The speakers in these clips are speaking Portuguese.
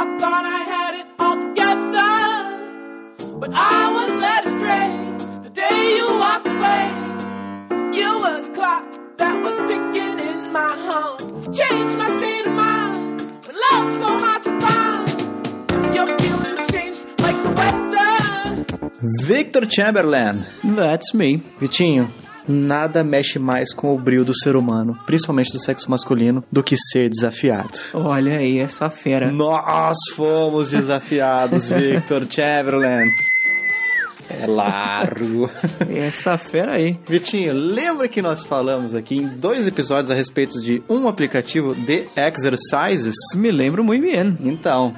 I thought I had it all together, but I was led astray the day you walked away. You were the clock that was ticking in my heart, changed my state of mind. When love's so hard to find, your feelings changed like the weather. Victor Chamberlain. That's me. Vitinho, nada mexe mais com o brilho do ser humano, principalmente do sexo masculino, do que ser desafiado. Olha aí essa fera. Nós fomos desafiados, Victor Chamberlain. É largo. Essa fera aí. Vitinho, lembra que nós falamos aqui em dois episódios a respeito de um aplicativo de exercises? Me lembro muito bem. Então,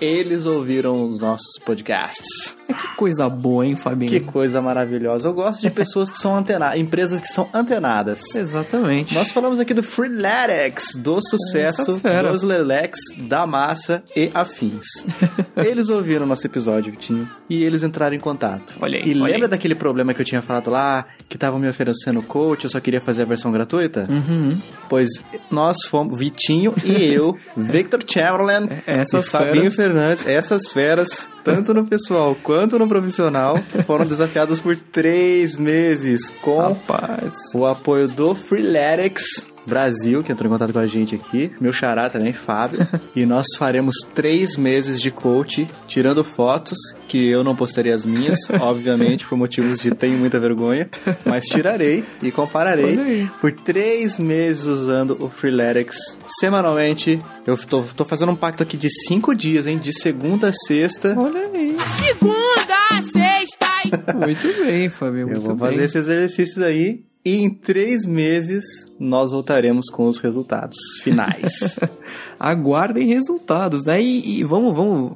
eles ouviram os nossos podcasts. Que coisa boa, hein, Fabinho? Que coisa maravilhosa. Eu gosto de pessoas que são antenadas, empresas que são antenadas. Exatamente. Nós falamos aqui do Freeletics, do sucesso dos Lelex, da massa e afins. eles ouviram nosso episódio, Vitinho, e eles entraram em contato. Olha aí, E lembra daquele problema que eu tinha falado lá, que estavam me oferecendo coach, eu só queria fazer a versão gratuita? Uhum. Pois nós fomos, Vitinho e eu, Victor Chamberlain Essas e Fabinho feras. Essas feras, tanto no pessoal quanto no profissional, foram desafiadas por três meses com Rapaz. o apoio do Freeletics Brasil, que entrou em contato com a gente aqui, meu xará também, Fábio, e nós faremos três meses de coach, tirando fotos, que eu não postaria as minhas, obviamente, por motivos de tenho muita vergonha, mas tirarei e compararei por três meses usando o Freeletics semanalmente. Eu tô, tô fazendo um pacto aqui de cinco dias, hein, de segunda a sexta. Olha aí. Segunda, sexta e Muito bem, Fabinho. Eu Muito vou bem. fazer esses exercícios aí e em três meses nós voltaremos com os resultados finais. Aguardem resultados, né? E, e vamos, vamos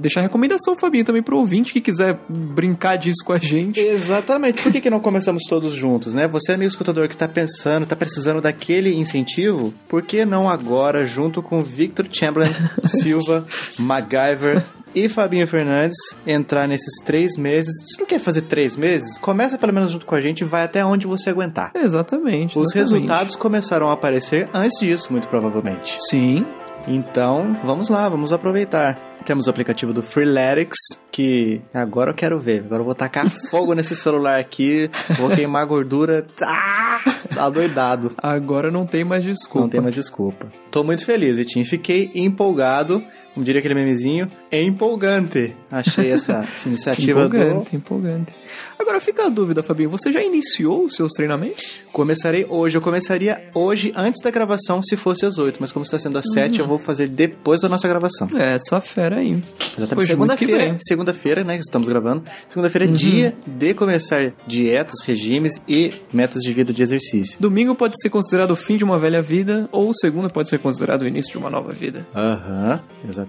deixar recomendação, Fabinho, também pro ouvinte que quiser brincar disso com a gente. Exatamente. Por que, que não começamos todos juntos, né? Você, amigo escutador, que tá pensando, tá precisando daquele incentivo, por que não agora, junto com Victor Chamberlain, Silva, MacGyver e Fabinho Fernandes, entrar nesses três meses? Se não quer fazer três meses, começa pelo menos junto com a gente e vai até onde você aguentar. Exatamente. Os exatamente. resultados começaram a aparecer antes disso, muito provavelmente. Sim. Então, vamos lá, vamos aproveitar. Temos o aplicativo do Freeletics, que agora eu quero ver. Agora eu vou tacar fogo nesse celular aqui, vou queimar gordura. Tá, tá doidado. Agora não tem mais desculpa. Não tem mais desculpa. Tô muito feliz, Vitinho. Fiquei empolgado. Como diria aquele memezinho, é empolgante. Achei essa, essa iniciativa do... Empolgante, empolgante. Agora fica a dúvida, Fabinho. Você já iniciou os seus treinamentos? Começarei hoje. Eu começaria hoje, antes da gravação, se fosse às 8. Mas como está sendo às 7, eu vou fazer depois da nossa gravação. É, essa fera aí. Exatamente. Segunda-feira, segunda-feira, né? que Estamos gravando. Segunda-feira é Uhum. dia de começar dietas, regimes e metas de vida de exercício. Domingo pode ser considerado o fim de uma velha vida, ou segunda pode ser considerado o início de uma nova vida. Aham, exatamente.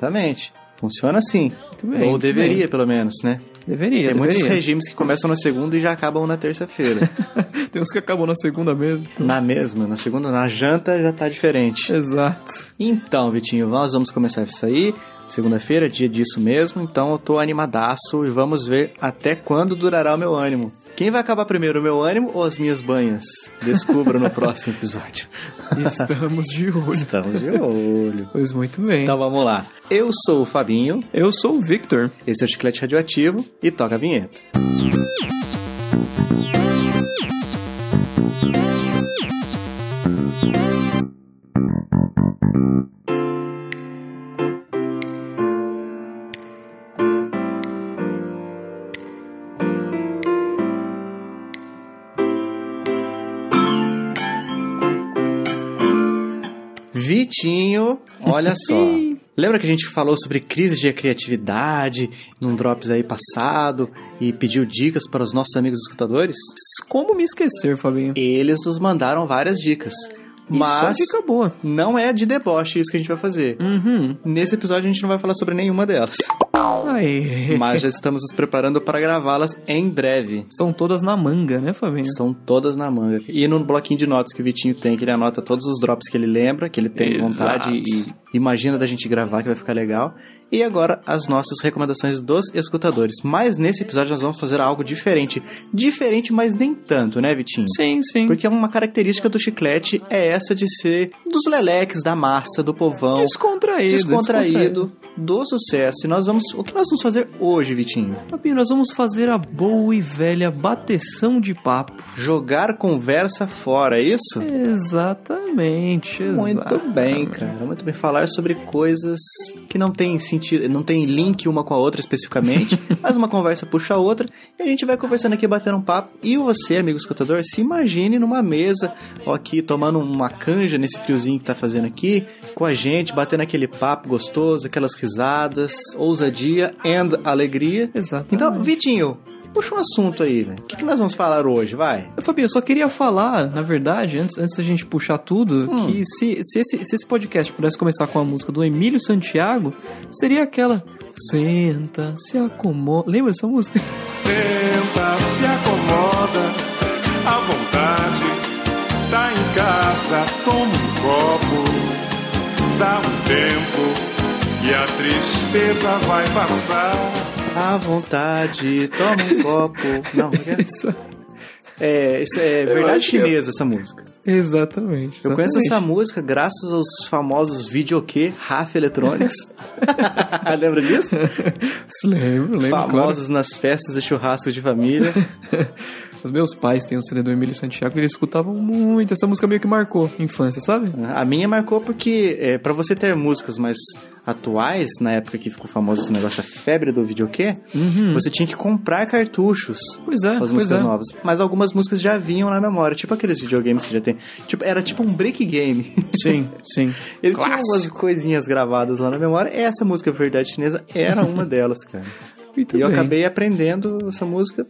Funciona assim. Muito bem, Ou deveria, bem. pelo menos, né? Deveria, Tem muitos deveria. regimes que começam na segunda e já acabam na terça-feira. Tem uns que acabam na segunda mesmo. na mesma, na segunda, na janta já tá diferente. Exato. Então, Vitinho, nós vamos começar isso aí. Segunda-feira, dia disso mesmo, então eu tô animadaço e vamos ver até quando durará o meu ânimo. Quem vai acabar primeiro, o meu ânimo ou as minhas banhas? Descubra no próximo episódio. Estamos de olho. Estamos de olho. Pois muito bem. Então vamos lá. Eu sou o Fabinho, Eu sou o Victor. esse é o Chiclete Radioativo e toca a vinheta. Vitinho, olha só. Lembra que a gente falou sobre crise de criatividade num Drops aí passado e pediu dicas para os nossos amigos escutadores? Como me esquecer, Fabinho? Eles nos mandaram várias dicas. Mas dica boa. não é de deboche isso que a gente vai fazer. Uhum. Nesse episódio a gente não vai falar sobre nenhuma delas. Aí. Mas já estamos nos preparando para gravá-las em breve. Estão todas na manga, né, Fabinho? São todas na manga. E no bloquinho de notas que o Vitinho tem, que ele anota todos os drops que ele lembra, que ele tem Exato. vontade e imagina da gente gravar, que vai ficar legal. E agora as nossas recomendações dos escutadores. Mas nesse episódio nós vamos fazer algo diferente. Diferente, mas nem tanto, né, Vitinho? Sim, sim. Porque uma característica do chiclete é essa de ser dos leleques, da massa, do povão. Descontraído. descontraído. do sucesso. E nós vamos. O que nós vamos fazer hoje, Vitinho? Fabinho, nós vamos fazer a boa e velha bateção de papo. Jogar conversa fora, é isso? Exatamente, Muito exatamente. bem, cara. Muito bem. Falar sobre coisas que não tem sentido, não tem link uma com a outra especificamente, mas uma conversa puxa a outra e a gente vai conversando aqui, batendo um papo. E você, amigo escutador, se imagine numa mesa, ó, aqui tomando uma canja nesse friozinho que tá fazendo aqui, com a gente, batendo aquele papo gostoso, aquelas risadas, ousadia and alegria. Exatamente. Então, Vitinho, puxa um assunto aí, velho. O que, que nós vamos falar hoje, vai? Fabinho, eu só queria falar, na verdade, antes, antes da gente puxar tudo, Hum. que se, se, esse, se esse podcast pudesse começar com a música do Emílio Santiago, seria aquela Senta, se acomoda. Lembra dessa música? Senta, se acomoda, à vontade. Tá em casa, toma um copo, dá um tempo e a tristeza vai passar. À vontade, toma um copo. Não, é é? Isso. É, é verdade eu- chinesa, essa música. Exatamente. Eu conheço exatamente. essa música graças aos famosos videokê RAF Electronics. Lembra disso? Lembro, lembro. Famosos nas festas e churrascos de família. Os meus pais têm o CD do Emílio Santiago e eles escutavam muito. Essa música meio que marcou a infância, sabe? A minha marcou porque, é, para você ter músicas mais atuais, na época que ficou famoso esse negócio, a febre do videokê, você tinha que comprar cartuchos Pois é, com as Uhum. pois músicas é. novas. Mas algumas músicas já vinham na memória, tipo aqueles videogames que já tem. Tipo, era tipo um break game. Sim, sim. Ele tinha algumas coisinhas gravadas lá na memória. Essa música Verdade Chinesa era uma delas, cara. Muito e eu bem. acabei aprendendo essa música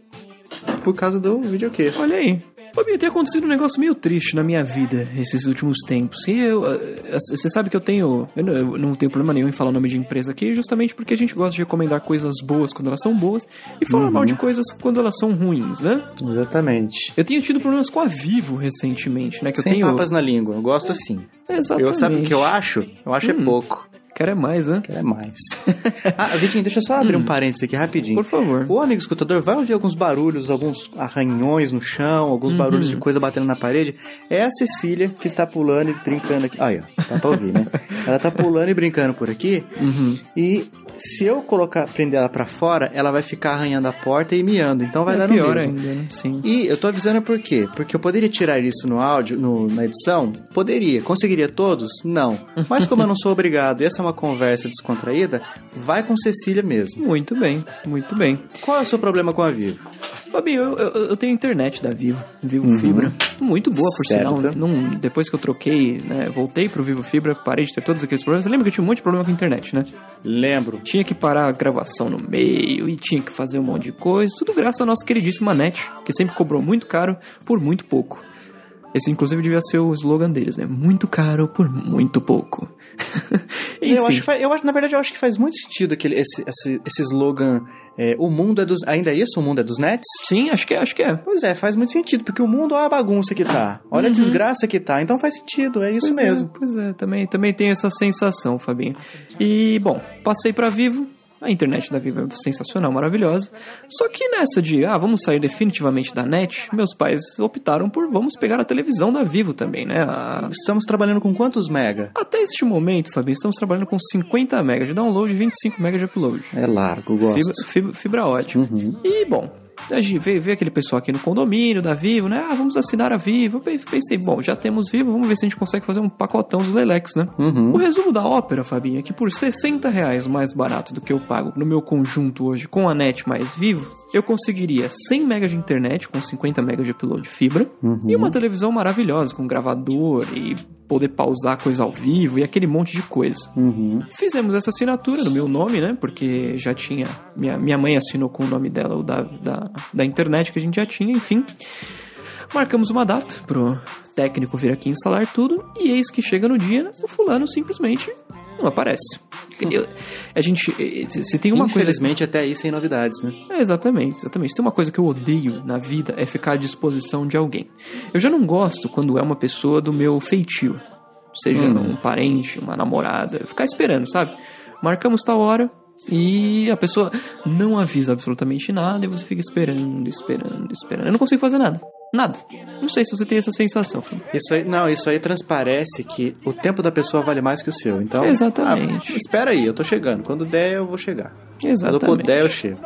por causa do videokê. Olha aí. Fabinho, tem acontecido um negócio meio triste na minha vida esses últimos tempos. E eu, eh, você sabe que eu tenho. Eu não, tenho problema nenhum em falar o nome de empresa aqui, justamente porque a gente gosta de recomendar coisas boas quando elas são boas e falar mal Uhum. de coisas quando elas são ruins, né? Exatamente. Eu tenho tido problemas com a Vivo recentemente, né? Que Sem eu tenho. papas na língua. Eu gosto assim. Exatamente. Eu sabe o que eu acho? Eu acho é pouco. Quero é mais, né? É mais. ah, Vitinho, deixa eu só abrir um parênteses aqui rapidinho. Por favor. O amigo escutador vai ouvir alguns barulhos, alguns arranhões no chão, alguns Uhum. barulhos de coisa batendo na parede. É a Cecília que está pulando e brincando aqui. Aí, ó, dá pra ouvir, né? Ela tá pulando e brincando por aqui. Uhum. E se eu colocar, prender ela pra fora, ela vai ficar arranhando a porta e miando. Então vai é dar no pior mesmo. ainda, né? Sim. E eu tô avisando por quê? Porque eu poderia tirar isso no áudio, no- na edição? Poderia. Conseguiria todos? Não. Mas como eu não sou obrigado e essa é uma conversa descontraída, vai com Cecília mesmo. Muito bem, muito bem. Qual é o seu problema com a Vivo? Fabinho, eu, eu, eu tenho internet da Vivo, Vivo Fibra. Muito boa, por Certo. sinal. Não, depois que eu troquei, né, voltei pro Vivo Fibra, parei de ter todos aqueles problemas. Você lembra que eu tinha um monte de problema com a internet, né? Lembro. Tinha que parar a gravação no meio e tinha que fazer um monte de coisa. Tudo graças à nossa queridíssima NET, que sempre cobrou muito caro por muito pouco. Esse, inclusive, devia ser o slogan deles, né? Muito caro por muito pouco. Eu acho, eu acho, na verdade, eu acho que faz muito sentido aquele, esse, esse, esse slogan. É, o mundo é dos. Ainda é isso? O mundo é dos nets? sim, acho que é, acho que é. Pois é, faz muito sentido, porque o mundo olha a bagunça que tá. Olha a desgraça que tá. Então faz sentido, é isso Uhum. Pois é, mesmo. pois é, também, também tenho essa sensação, Fabinho. E, bom, passei pra Vivo. A internet da Vivo é sensacional, maravilhosa. Só que nessa de, ah, vamos sair definitivamente da net, meus pais optaram por vamos pegar a televisão da Vivo também, né? A- Estamos trabalhando com quantos mega? Até este momento, Fabinho, estamos trabalhando com 50 MB de download e 25 MB de upload. É largo, gosto. Fibra, fibra, fibra ótica. E, bom, a gente veio, aquele pessoal aqui no condomínio da Vivo, né? Ah, vamos assinar a Vivo. Eu pe- pensei, bom, já temos Vivo, vamos ver se a gente consegue fazer um pacotão dos Lelex, né? O resumo da ópera, Fabinho, é que por 60 reais mais barato do que eu pago no meu conjunto hoje com a net mais Vivo, eu conseguiria 100 MB de internet com 50 MB de upload de fibra e uma televisão maravilhosa com gravador e poder pausar coisa ao vivo e aquele monte de coisa. Fizemos essa assinatura no meu nome, né? Porque já tinha. Minha, minha mãe assinou com o nome dela, o da, da, da internet que a gente já tinha, enfim. Marcamos uma data pro técnico vir aqui instalar tudo, e eis que chega no dia, o fulano simplesmente não aparece. Eu- a gente. eh, Se se tem uma coisa. Infelizmente, até aí sem novidades, né? É, exatamente, exatamente. Se tem uma coisa que eu odeio na vida é ficar à disposição de alguém. Eu já não gosto quando é uma pessoa do meu feitio. Seja um parente, uma namorada. Ficar esperando, sabe? Marcamos tal hora e a pessoa não avisa absolutamente nada e você fica esperando, esperando, esperando. Eu não consigo fazer nada. Nada. Não sei se você tem essa sensação. Isso aí, não, isso aí transparece que o tempo da pessoa vale mais que o seu. Então, Exatamente. ah, espera aí, eu tô chegando. Quando der, eu vou chegar. Exatamente. Quando eu puder, eu chego.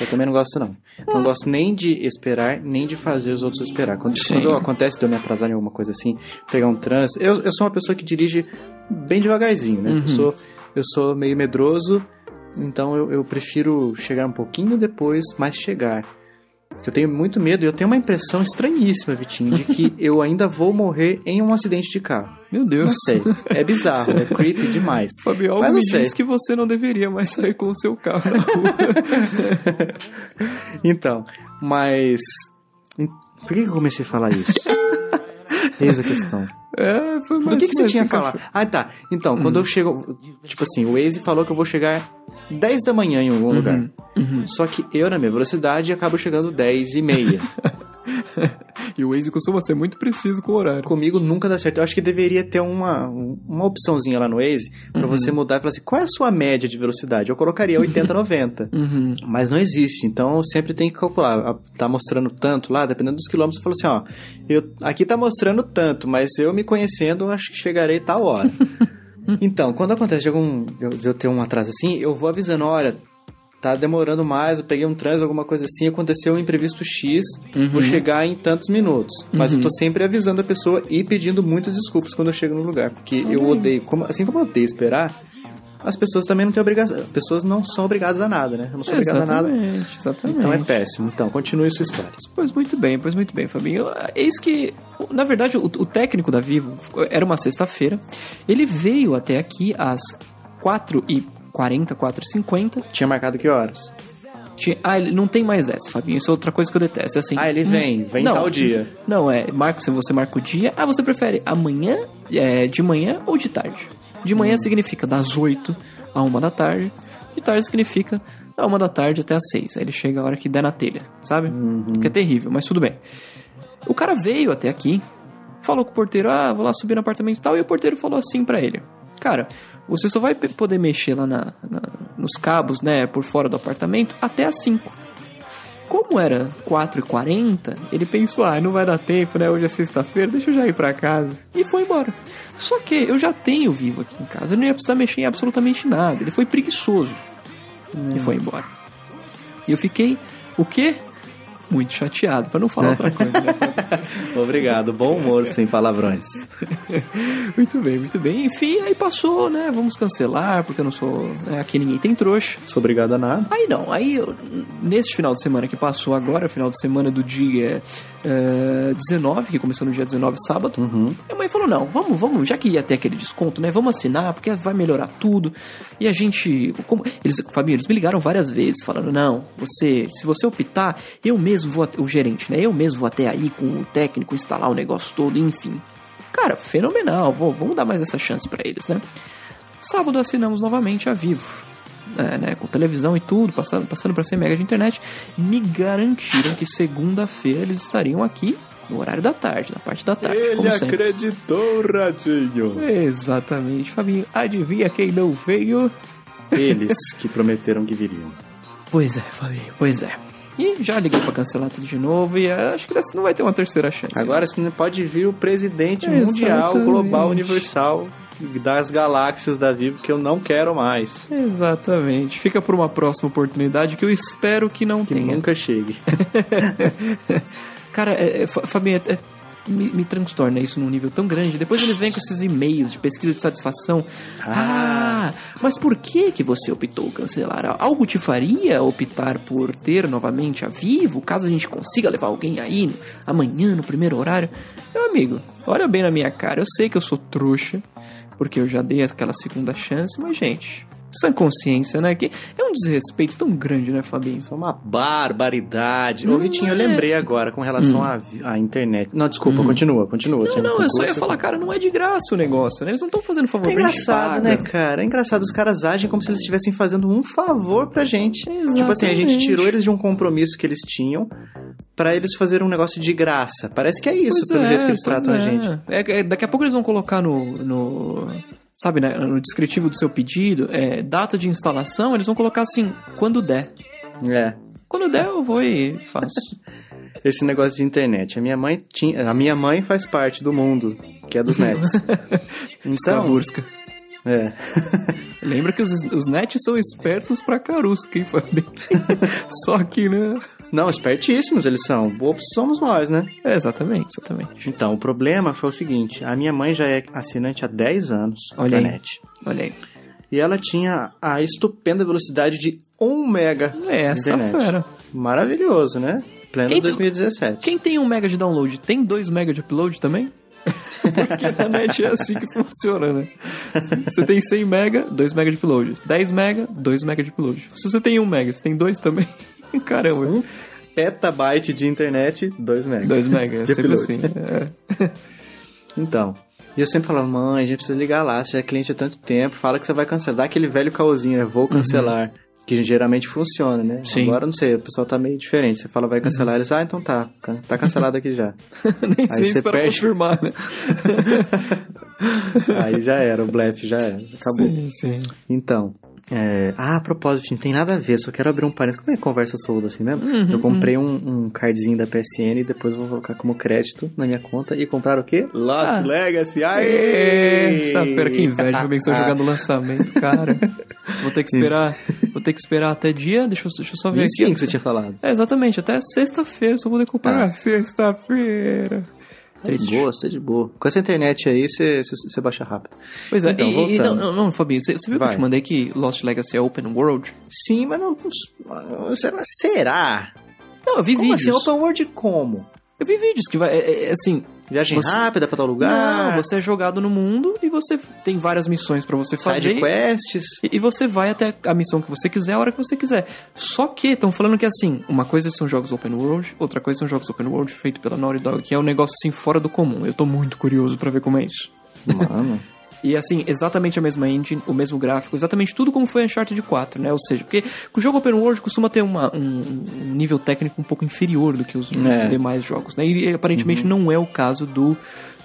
Eu também não gosto, não. Não gosto nem de esperar, nem de fazer os outros esperar. Quando, quando acontece de eu me atrasar em alguma coisa assim, pegar um trânsito. Eu, eu sou uma pessoa que dirige bem devagarzinho, né? Eu, sou, eu sou meio medroso, então eu, eu prefiro chegar um pouquinho depois, mas chegar. Porque eu tenho muito medo e eu tenho uma impressão estranhíssima, Vitinho, de que eu ainda vou morrer em um acidente de carro. Meu Deus. Não sei. É bizarro, é creepy demais. Fabio, algo Mas não me sei. diz que você não deveria mais sair com o seu carro na rua. Então, mas. Por que que eu comecei a falar isso? Eis a questão. É, foi mais Do que, que você tinha encaixou. falado? Ah, tá. Então, quando eu chego. Tipo assim, o Waze falou que eu vou chegar 10 da manhã em algum lugar. Só que eu, na minha velocidade, acabo chegando 10 e meia. E o Waze costuma ser muito preciso com o horário. Comigo nunca dá certo. Eu acho que deveria ter uma, uma opçãozinha lá no Waze pra você mudar e falar assim: qual é a sua média de velocidade? Eu colocaria 80, 90. Uhum. Mas não existe, então eu sempre tem que calcular. Ah, Tá mostrando tanto lá, dependendo dos quilômetros, eu falo assim, ó, eu, aqui tá mostrando tanto, mas eu me conhecendo, acho que chegarei tal hora. então, quando acontece de, algum, de eu ter um atraso assim, eu vou avisando, olha, tá demorando mais, eu peguei um trânsito, alguma coisa assim, aconteceu um imprevisto X, vou chegar em tantos minutos. Mas eu tô sempre avisando a pessoa e pedindo muitas desculpas quando eu chego no lugar, porque eu odeio, como- assim como eu odeio esperar, as pessoas também não têm obrigação, as pessoas não são obrigadas a nada, né? Eu não sou obrigado a nada. Exatamente. Então é péssimo. Então, continue sua história. Pois muito bem, pois muito bem, Fabinho. Eis que, na verdade, o, o técnico da Vivo era uma sexta-feira. Ele veio até aqui às 4h40, 4h50. Tinha marcado que horas? Ah, ele não tem mais essa, Fabinho. Isso é outra coisa que eu detesto. É assim. Ah, ele vem, vem não, tal dia. Não, é, marca, se você marca o dia, ah, você prefere amanhã, é, de manhã ou de tarde? De manhã Hum. significa das 8 a 1 da tarde, de tarde significa da 1 da tarde até as 6. Aí ele chega a hora que der na telha, sabe? Uhum. Que é terrível, mas tudo bem. O cara veio até aqui, falou com o porteiro, ah, vou lá subir no apartamento e tal, e o porteiro falou assim pra ele, cara, você só vai poder mexer lá na- na- nos cabos, né, por fora do apartamento até as 5. Como era 4h40, ele pensou, ah, não vai dar tempo, né? Hoje é sexta-feira, deixa eu já ir pra casa. E foi embora. Só que eu já tenho vivo aqui em casa, eu não ia precisar mexer em absolutamente nada. Ele foi preguiçoso e foi embora. E eu fiquei, o quê? Muito chateado, pra não falar outra coisa, né? Obrigado. Bom humor sem palavrões. muito bem, muito bem. Enfim, aí passou, né? Vamos cancelar, porque eu não sou. né, aqui ninguém tem trouxa. Sou obrigado a nada. Aí não, aí eu- nesse final de semana que passou agora, final de semana do dia eh, 19, que começou no dia 19, sábado, minha mãe falou: não, vamos, vamos, já que ia ter aquele desconto, né? Vamos assinar, porque vai melhorar tudo. E a gente. Como, eles, Fabinho, eles me ligaram várias vezes, falando: não, você, se você optar, eu mesmo vou, o gerente, né? Eu mesmo vou até aí com o técnico instalar o negócio todo, enfim. Cara, fenomenal, vou, vamos dar mais essa chance pra eles, né? Sábado assinamos novamente a Vivo. É, né, com televisão e tudo, passando, passando para 100 mega de internet, me garantiram que segunda-feira eles estariam aqui no horário da tarde, na parte da tarde, como sempre. acreditou, Radinho. Exatamente, Fabinho. Adivinha quem não veio? Eles que prometeram que viriam. Pois é, Fabinho, pois é. E já liguei pra cancelar tudo de novo e eh, acho que dessa não vai ter uma terceira chance. Agora sim pode vir o presidente Exatamente. mundial, global, universal das galáxias da Vivo que eu não quero mais. Exatamente. Fica por uma próxima oportunidade que eu espero que não Que tenha. nunca chegue. Cara, é, é, Fa- Fabinho, é- é- me, me transtorna isso num nível tão grande. Depois eles vêm com esses e-mails de pesquisa de satisfação. Ah, mas por que que você optou cancelar? Algo te faria optar por ter novamente a Vivo, caso a gente consiga levar alguém aí amanhã no primeiro horário? Meu amigo, olha bem na minha cara. Eu sei que eu sou trouxa, porque eu já dei aquela segunda chance, mas gente, sem consciência, né? Que é um desrespeito tão grande, né, Fabinho? Isso é uma barbaridade. Ô, Não Vitinho, eu é. lembrei agora com relação à, à internet. Não, desculpa, continua, continua. Não, não, eu só ia falar, cara, não é de graça o negócio, né? Eles não estão fazendo favor É pra gente engraçado, né, cara? É engraçado. Os caras agem como se eles estivessem fazendo um favor pra gente. Tipo assim, a gente Exatamente. tirou eles de um compromisso que eles tinham pra eles fazerem um negócio de graça. Parece que é isso, Pois pelo é, jeito que eles tratam a é. gente. É, é, daqui a pouco eles vão colocar no. no sabe, né, no descritivo do seu pedido, é, data de instalação, eles vão colocar assim, quando der. É. Quando der, eu vou e faço. esse negócio de internet. A minha mãe tinha, a minha mãe faz parte do mundo, que é dos nets. então, Skavurska. é. Lembra que os, os nets são espertos pra Karuska, hein, Fabi? Só que, né? Não, espertíssimos eles são. Bobos somos nós, né? É, exatamente, exatamente. Então, o problema foi o seguinte: a minha mãe já é assinante há 10 anos Olha da aí. net. Olha aí. E ela tinha a estupenda velocidade de 1 mega É, essa internet. fera. Maravilhoso, né? Pleno Quem tem- 2017. Quem tem um mega de download, tem dois mega de upload também? Porque na net é assim que funciona, né? Você tem 100 mega, 2 mega de upload. 10 mega, 2 mega de upload. Se você tem 1 mega, você tem 2 também? Caramba. Um petabyte de internet, 2 mega. 2 mega, é De sempre assim. É. Então, e eu sempre falava, mãe, a gente precisa ligar lá, você já é cliente há tanto tempo, fala que você vai cancelar. Dá aquele velho caosinho, né? Vou cancelar. Que geralmente funciona, né? Uhum. Sim. Agora não sei, o pessoal tá meio diferente. Você fala, vai cancelar, eles, ah, então tá, tá cancelado aqui já. Nem sei você esperar perde. confirmar, né? Aí já era, o blefe já era, acabou. Sim, sim. Então, é... ah, a propósito, não tem nada a ver, só quero abrir um parênteses. Como é conversa solta assim mesmo? Uhum, eu comprei um, um cardzinho da PSN e depois vou colocar como crédito na minha conta e comprar o quê? Lost Ah. Legacy. Aê! Fera, que inveja, como é que vai jogar no lançamento, cara. Vou ter que esperar, vou ter que esperar até dia, deixa eu, deixa eu só ver aqui. 25 que você tinha falado. É, exatamente, até sexta-feira, só vou poder comprar Ah. sexta-feira. Triste. De boa, você tá de boa. Com essa internet aí, você, baixa rápido. Pois é, Então, e, e- voltando. não, não, não, Fabinho, você, viu que eu Vai. te mandei que Lost Legacy é open world? Sim, mas não... Será? será? Não, eu vi Como vídeos. assim? Open World como? Eu vi vídeos que vai, é, é, é assim, Viagem Você- rápida pra tal lugar? não, você é jogado no mundo e você tem várias missões pra você fazer. Side quests? E e você vai até a missão que você quiser, a hora que você quiser. Só que estão falando que assim, uma coisa são jogos open world, outra coisa são jogos open world feito pela Naughty Dog, que é um negócio assim fora do comum. Eu tô muito curioso pra ver como é isso. Mano... E assim, exatamente a mesma engine, o mesmo gráfico, exatamente tudo como foi Uncharted 4, né? Ou seja, porque o jogo open world costuma ter uma- um, um nível técnico um pouco inferior do que os É. demais jogos, né? E aparentemente não é o caso do,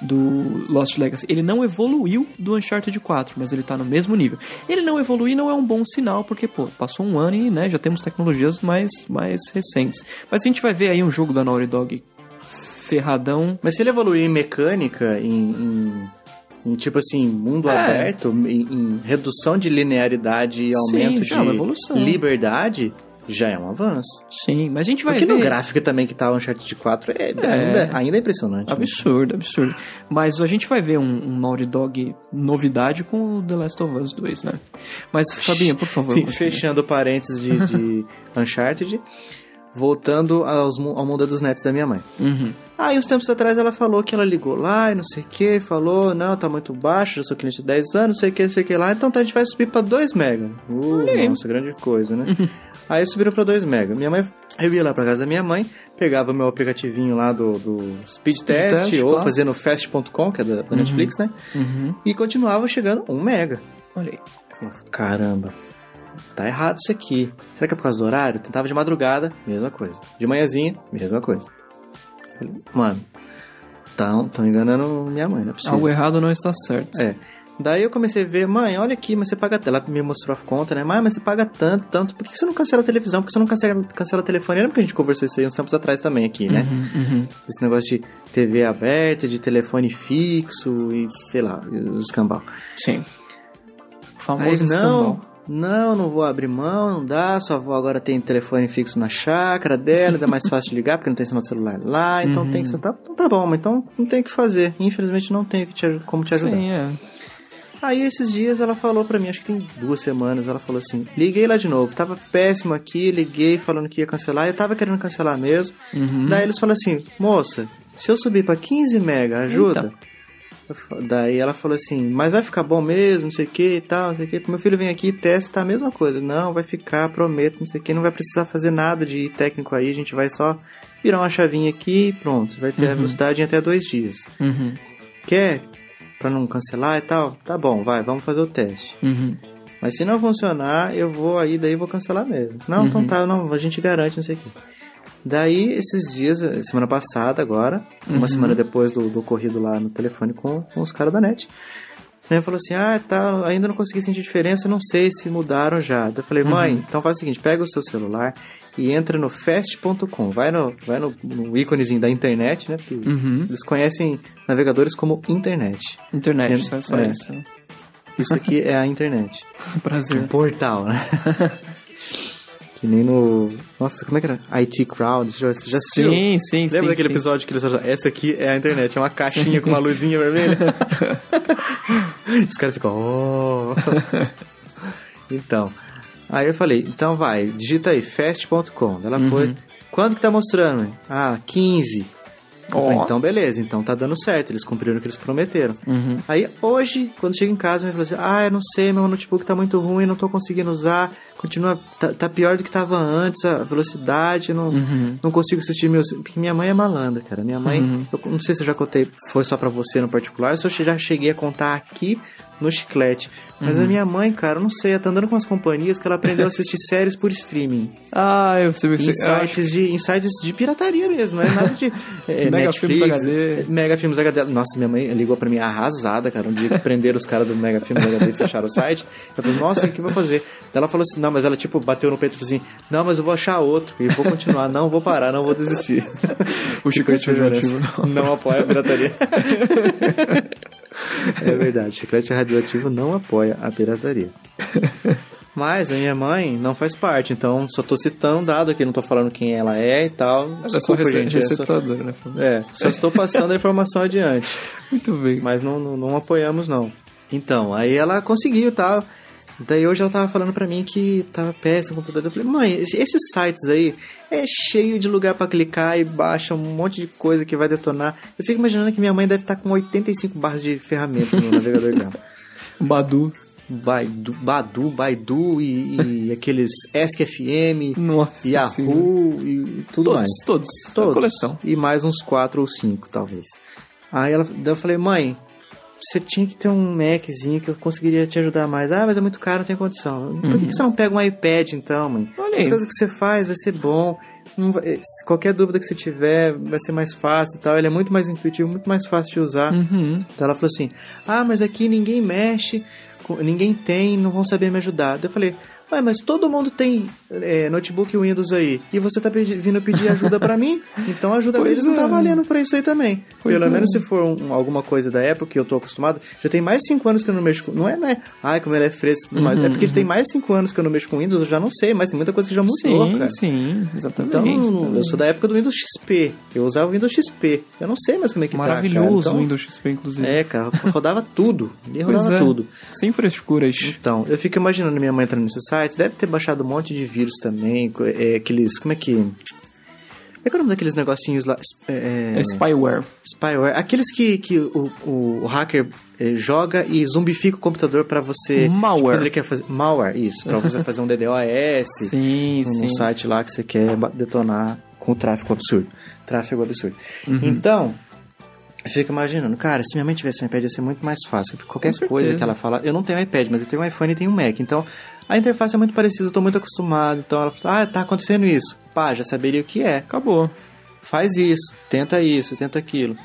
do Lost Legacy. Ele não evoluiu do Uncharted 4, mas ele tá no mesmo nível. Ele não evoluir não é um bom sinal, porque, pô, passou um ano e, né, já temos tecnologias mais, mais recentes. Mas a gente vai ver aí um jogo da Naughty Dog ferradão. Mas se ele evoluir em mecânica, em, em- em, tipo assim, mundo É. aberto, em, em redução de linearidade e aumento já é de liberdade, já é um avanço. Sim, mas a gente vai Porque ver... no gráfico também que tá o Uncharted 4 é, Ainda, ainda é impressionante. né? Absurdo, absurdo. Mas a gente vai ver um, um Naughty Dog novidade com o The Last of Us 2, né? Mas, Fabinho, por favor. Sim, continue. fechando parênteses de, de Uncharted, voltando aos, ao mundo dos nets da minha mãe. Uhum. Aí, uns tempos atrás, ela falou que ela ligou lá e não sei o que, falou, não, tá muito baixo, já sou cliente há 10 anos, não sei o que, não sei o que lá, então tá, a gente vai subir pra 2 mega. Uh, nossa, grande coisa, né? Aí subiram pra 2 mega. Minha mãe, eu ia lá pra casa da minha mãe, pegava meu aplicativinho lá do, do Speed, Test, Test, ou claro. fazia no fast.com, que é da, da Netflix, né? Uhum. E continuava chegando 1 mega. Olha aí. Caramba, tá errado isso aqui. Será que é por causa do horário? Tentava de madrugada, mesma coisa. De manhãzinha, mesma coisa. Falei, Mano, tão, tão enganando minha mãe, não é possível. Algo errado não está certo. É. Daí eu comecei a ver, mãe, olha aqui, mas você paga. Ela me mostrou a conta, né? Mãe, mas você paga tanto, tanto. Por que você não cancela a televisão? Por que você não cancela, cancela a telefone? Lembra que a gente conversou isso aí uns tempos atrás também aqui, né? Uhum, uhum. Esse negócio de TV aberta, de telefone fixo e sei lá, os escambau. Sim. O Aí, famoso não, escambau. não, não vou abrir mão, não dá. Sua avó agora tem telefone fixo na chácara dela, é mais fácil de ligar porque não tem sinal de celular lá, então Uhum. tem que sentar. Então tá bom, mas então não tem o que fazer. Infelizmente não tenho que te, aj- como te ajudar. Sim, é. Aí esses dias ela falou pra mim, acho que tem duas semanas, ela falou assim: liguei lá de novo, tava péssimo aqui, liguei falando que ia cancelar, eu tava querendo cancelar mesmo. Uhum. Daí eles falaram assim: moça, se eu subir pra 15 mega, ajuda? Eu fa- Daí ela falou assim, mas vai ficar bom mesmo, não sei o que e tal, não sei o que. Meu filho vem aqui e testa, tá a mesma coisa. Não, vai ficar, prometo, não sei o que. Não vai precisar fazer nada de técnico aí, a gente vai só virar uma chavinha aqui e pronto. Vai ter a velocidade em até dois dias. Uhum. Quer? Pra não cancelar e tal? Tá bom, vai, vamos fazer o teste. Uhum. Mas se não funcionar, eu vou aí, daí eu vou cancelar mesmo. Não, então tá, não, a gente garante, não sei o que. Daí, esses dias, semana passada agora, uma semana depois do, do ocorrido lá no telefone com, com os caras da net, mãe falou assim: Ah, tá, ainda não consegui sentir diferença, não sei se mudaram já. Daí eu falei, mãe, então faz o seguinte: pega o seu celular e entra no fast.com. Vai, no, vai no, no íconezinho da internet, né? Porque eles conhecem navegadores como internet. Internet, Ent- só é. isso. Isso aqui é a internet. Prazer. Um portal, né? que nem no. Nossa, como é que era? IT Crowd. Já, já assistiu? Sim, sim, sim. Lembra daquele sim. episódio que eles falaram, essa aqui é a internet, é uma caixinha com uma luzinha vermelha? Os caras ficam, oh. então, aí eu falei, então vai, digita aí, fast.com. Ela Uhum. foi, quanto que tá mostrando? Ah, 15. Eu falei, então beleza, então tá dando certo, eles cumpriram o que eles prometeram. Uhum. Aí hoje, quando chega em casa, me falou assim: Ah, eu não sei, meu notebook tá muito ruim, não tô conseguindo usar, continua, tá, tá pior do que tava antes, a velocidade, não, Uhum. não consigo assistir meus. Porque minha mãe é malandra, cara. Minha mãe, Uhum. eu não sei se eu já contei, foi só pra você no particular, se eu já cheguei a contar aqui no chiclete. Mas Uhum. a minha mãe, cara, não sei, ela tá andando com umas companhias que ela aprendeu a assistir séries por streaming. Ah, eu sei. Em eu acho- sites, de, em sites de pirataria mesmo, não é nada de é, Mega Netflix, Filmes HD. Mega Filmes HD. Nossa, minha mãe ligou pra mim arrasada, cara. Um dia que prenderam os caras do Mega Filmes HD e fecharam o site. Eu falei, nossa, o que eu vou fazer? Ela falou assim, não, mas ela tipo bateu no peito e falou assim, não, mas eu vou achar outro e vou continuar, não vou parar, não vou desistir. O chiclete radioativo diferença. não apoia a pirataria. é verdade, chiclete radioativo não apoia a pirataria. Mas a minha mãe não faz parte, então só tô citando dado aqui, não tô falando quem ela é e tal. Ela é só gente, é só- receptadora, né? é, só estou passando a informação adiante. Muito bem. Mas não, não, não apoiamos, não. Então, aí ela conseguiu e tal. Daí hoje ela tava falando pra mim que tava péssimo o computador. Eu falei, mãe, esse- esses sites aí é cheio de lugar pra clicar e baixa um monte de coisa que vai detonar. Eu fico imaginando que minha mãe deve estar com 85 barras de ferramentas no navegador dela. Badu. Baidu, Badu, Baidu e, e aqueles ESC-FM, Nossa Yahoo Senhora. e tudo Todos, mais. todos. Todos. Coleção. E mais uns quatro ou cinco, talvez. Aí ela, daí eu falei, mãe, você tinha que ter um Maczinho que eu conseguiria te ajudar mais. Ah, mas é muito caro, não tem condição. Por que que você não pega um iPad então, mãe? Olha As coisas que você faz vai ser bom. Vai- se qualquer dúvida que você tiver vai ser mais fácil e tal. Ele é muito mais intuitivo, muito mais fácil de usar. Uhum. Então ela falou assim: Ah, mas aqui ninguém mexe, ninguém tem, não vão saber me ajudar. Daí eu falei: Ué, mas todo mundo tem é, notebook Windows aí. E você tá pedi- vindo pedir ajuda pra mim? Então a ajuda Pois deles não tá é. valendo pra isso aí também. Pois Pelo é. menos se for um- alguma coisa da época que eu tô acostumado. Já tem mais de 5 anos que eu não mexo com. Não é, não é? Ai, como ele é fresco mais. É porque tem mais de 5 anos que eu não mexo com Windows, eu já não sei, mas tem muita coisa que já mudou, Sim, cara. sim, exatamente. Então, eu sou da época do Windows XP. Eu usava o Windows XP. Eu não sei mais como é que Maravilhoso tá, o cara. Então, Windows XP, inclusive. é, cara, rodava tudo. Ele rodava é. tudo. Sem frescuras. Então, eu fico imaginando minha mãe entrando nesses sites, deve ter baixado um monte de vírus também, é, aqueles, como é que... Como é que é o nome daqueles negocinhos lá? É, É spyware. spyware. Aqueles que, que o, o, hacker é, joga e zumbifica o computador pra você... Malware. Quando ele quer fazer... Malware, isso. Pra você fazer um DDoS Sim, num sim. site lá que você quer detonar com o tráfego absurdo. Tráfego absurdo. Uhum. Então, eu fico imaginando, cara, se minha mãe tivesse um iPad ia ser muito mais fácil. Porque qualquer coisa que ela fala. Eu não tenho iPad, mas eu tenho um iPhone e tenho um Mac. Então, a interface é muito parecida, eu tô muito acostumado. Então ela fala, ah, tá acontecendo isso. Pá, já saberia o que é. Acabou. Faz isso, tenta isso, tenta aquilo.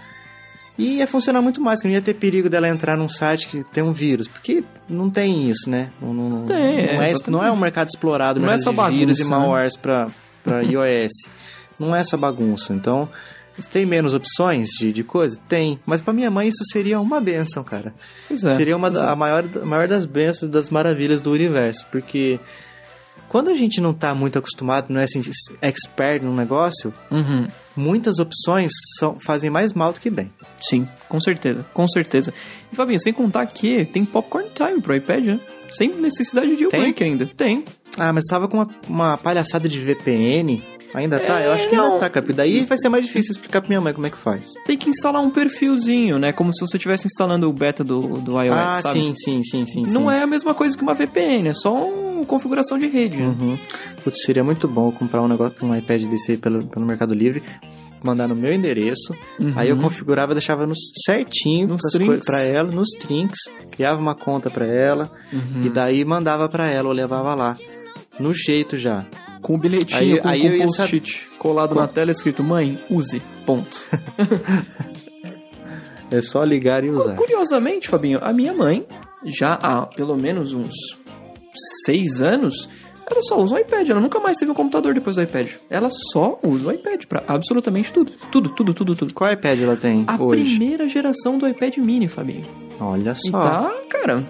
E ia funcionar muito mais, que não ia ter perigo dela entrar num site que tem um vírus. Porque não tem isso, né? Não, não, Tem, não, é, é, não é um mercado explorado, Não é mercado essa de vírus e bagunça, né? malwares pra, pra iOS. Não é essa bagunça. Então, tem menos opções de, de coisa? Tem. Mas pra minha mãe isso seria uma benção, cara. Pois é. seria uma da, é. a maior, a maior das bênçãos, das maravilhas do universo. Porque quando a gente não tá muito acostumado, não é assim, expert num negócio, Uhum. muitas opções são, fazem mais mal do que bem. Sim, com certeza, com certeza. E Fabinho, sem contar que tem Popcorn Time pro iPad, né? Sem necessidade de jailbreak ainda. Tem. Ah, mas tava com uma, uma palhaçada de VPN. Ainda tá? Eu acho que não. ainda tá, Capi. Daí vai ser mais difícil explicar pra minha mãe como é que faz. Tem que instalar um perfilzinho, né? Como se você estivesse instalando o beta do, do iOS, ah, sabe? sim, sim, sim, sim. Não sim. é a mesma coisa que uma VPN, é só uma configuração de rede. Uhum. Putz, seria muito bom eu comprar um negócio, um iPad desse aí pelo, pelo Mercado Livre, mandar no meu endereço, aí eu configurava, deixava no, certinho Uhum. Nos coi- pra ela, nos trinks, criava uma conta pra ela, Uhum. e daí mandava pra ela, ou levava lá. No jeito já. Com o bilhetinho, Aí- com, aí ia post-it colado Com- na tela escrito, mãe, use, ponto. É só ligar e usar. Curiosamente, Fabinho, a minha mãe, já há pelo menos uns seis anos, ela só usa o iPad. Ela nunca mais teve um computador depois do iPad. Ela só usa o iPad pra absolutamente tudo. Tudo, tudo, tudo, tudo. Qual iPad ela tem A hoje? primeira geração do iPad mini, Fabinho. Olha E só. tá, cara,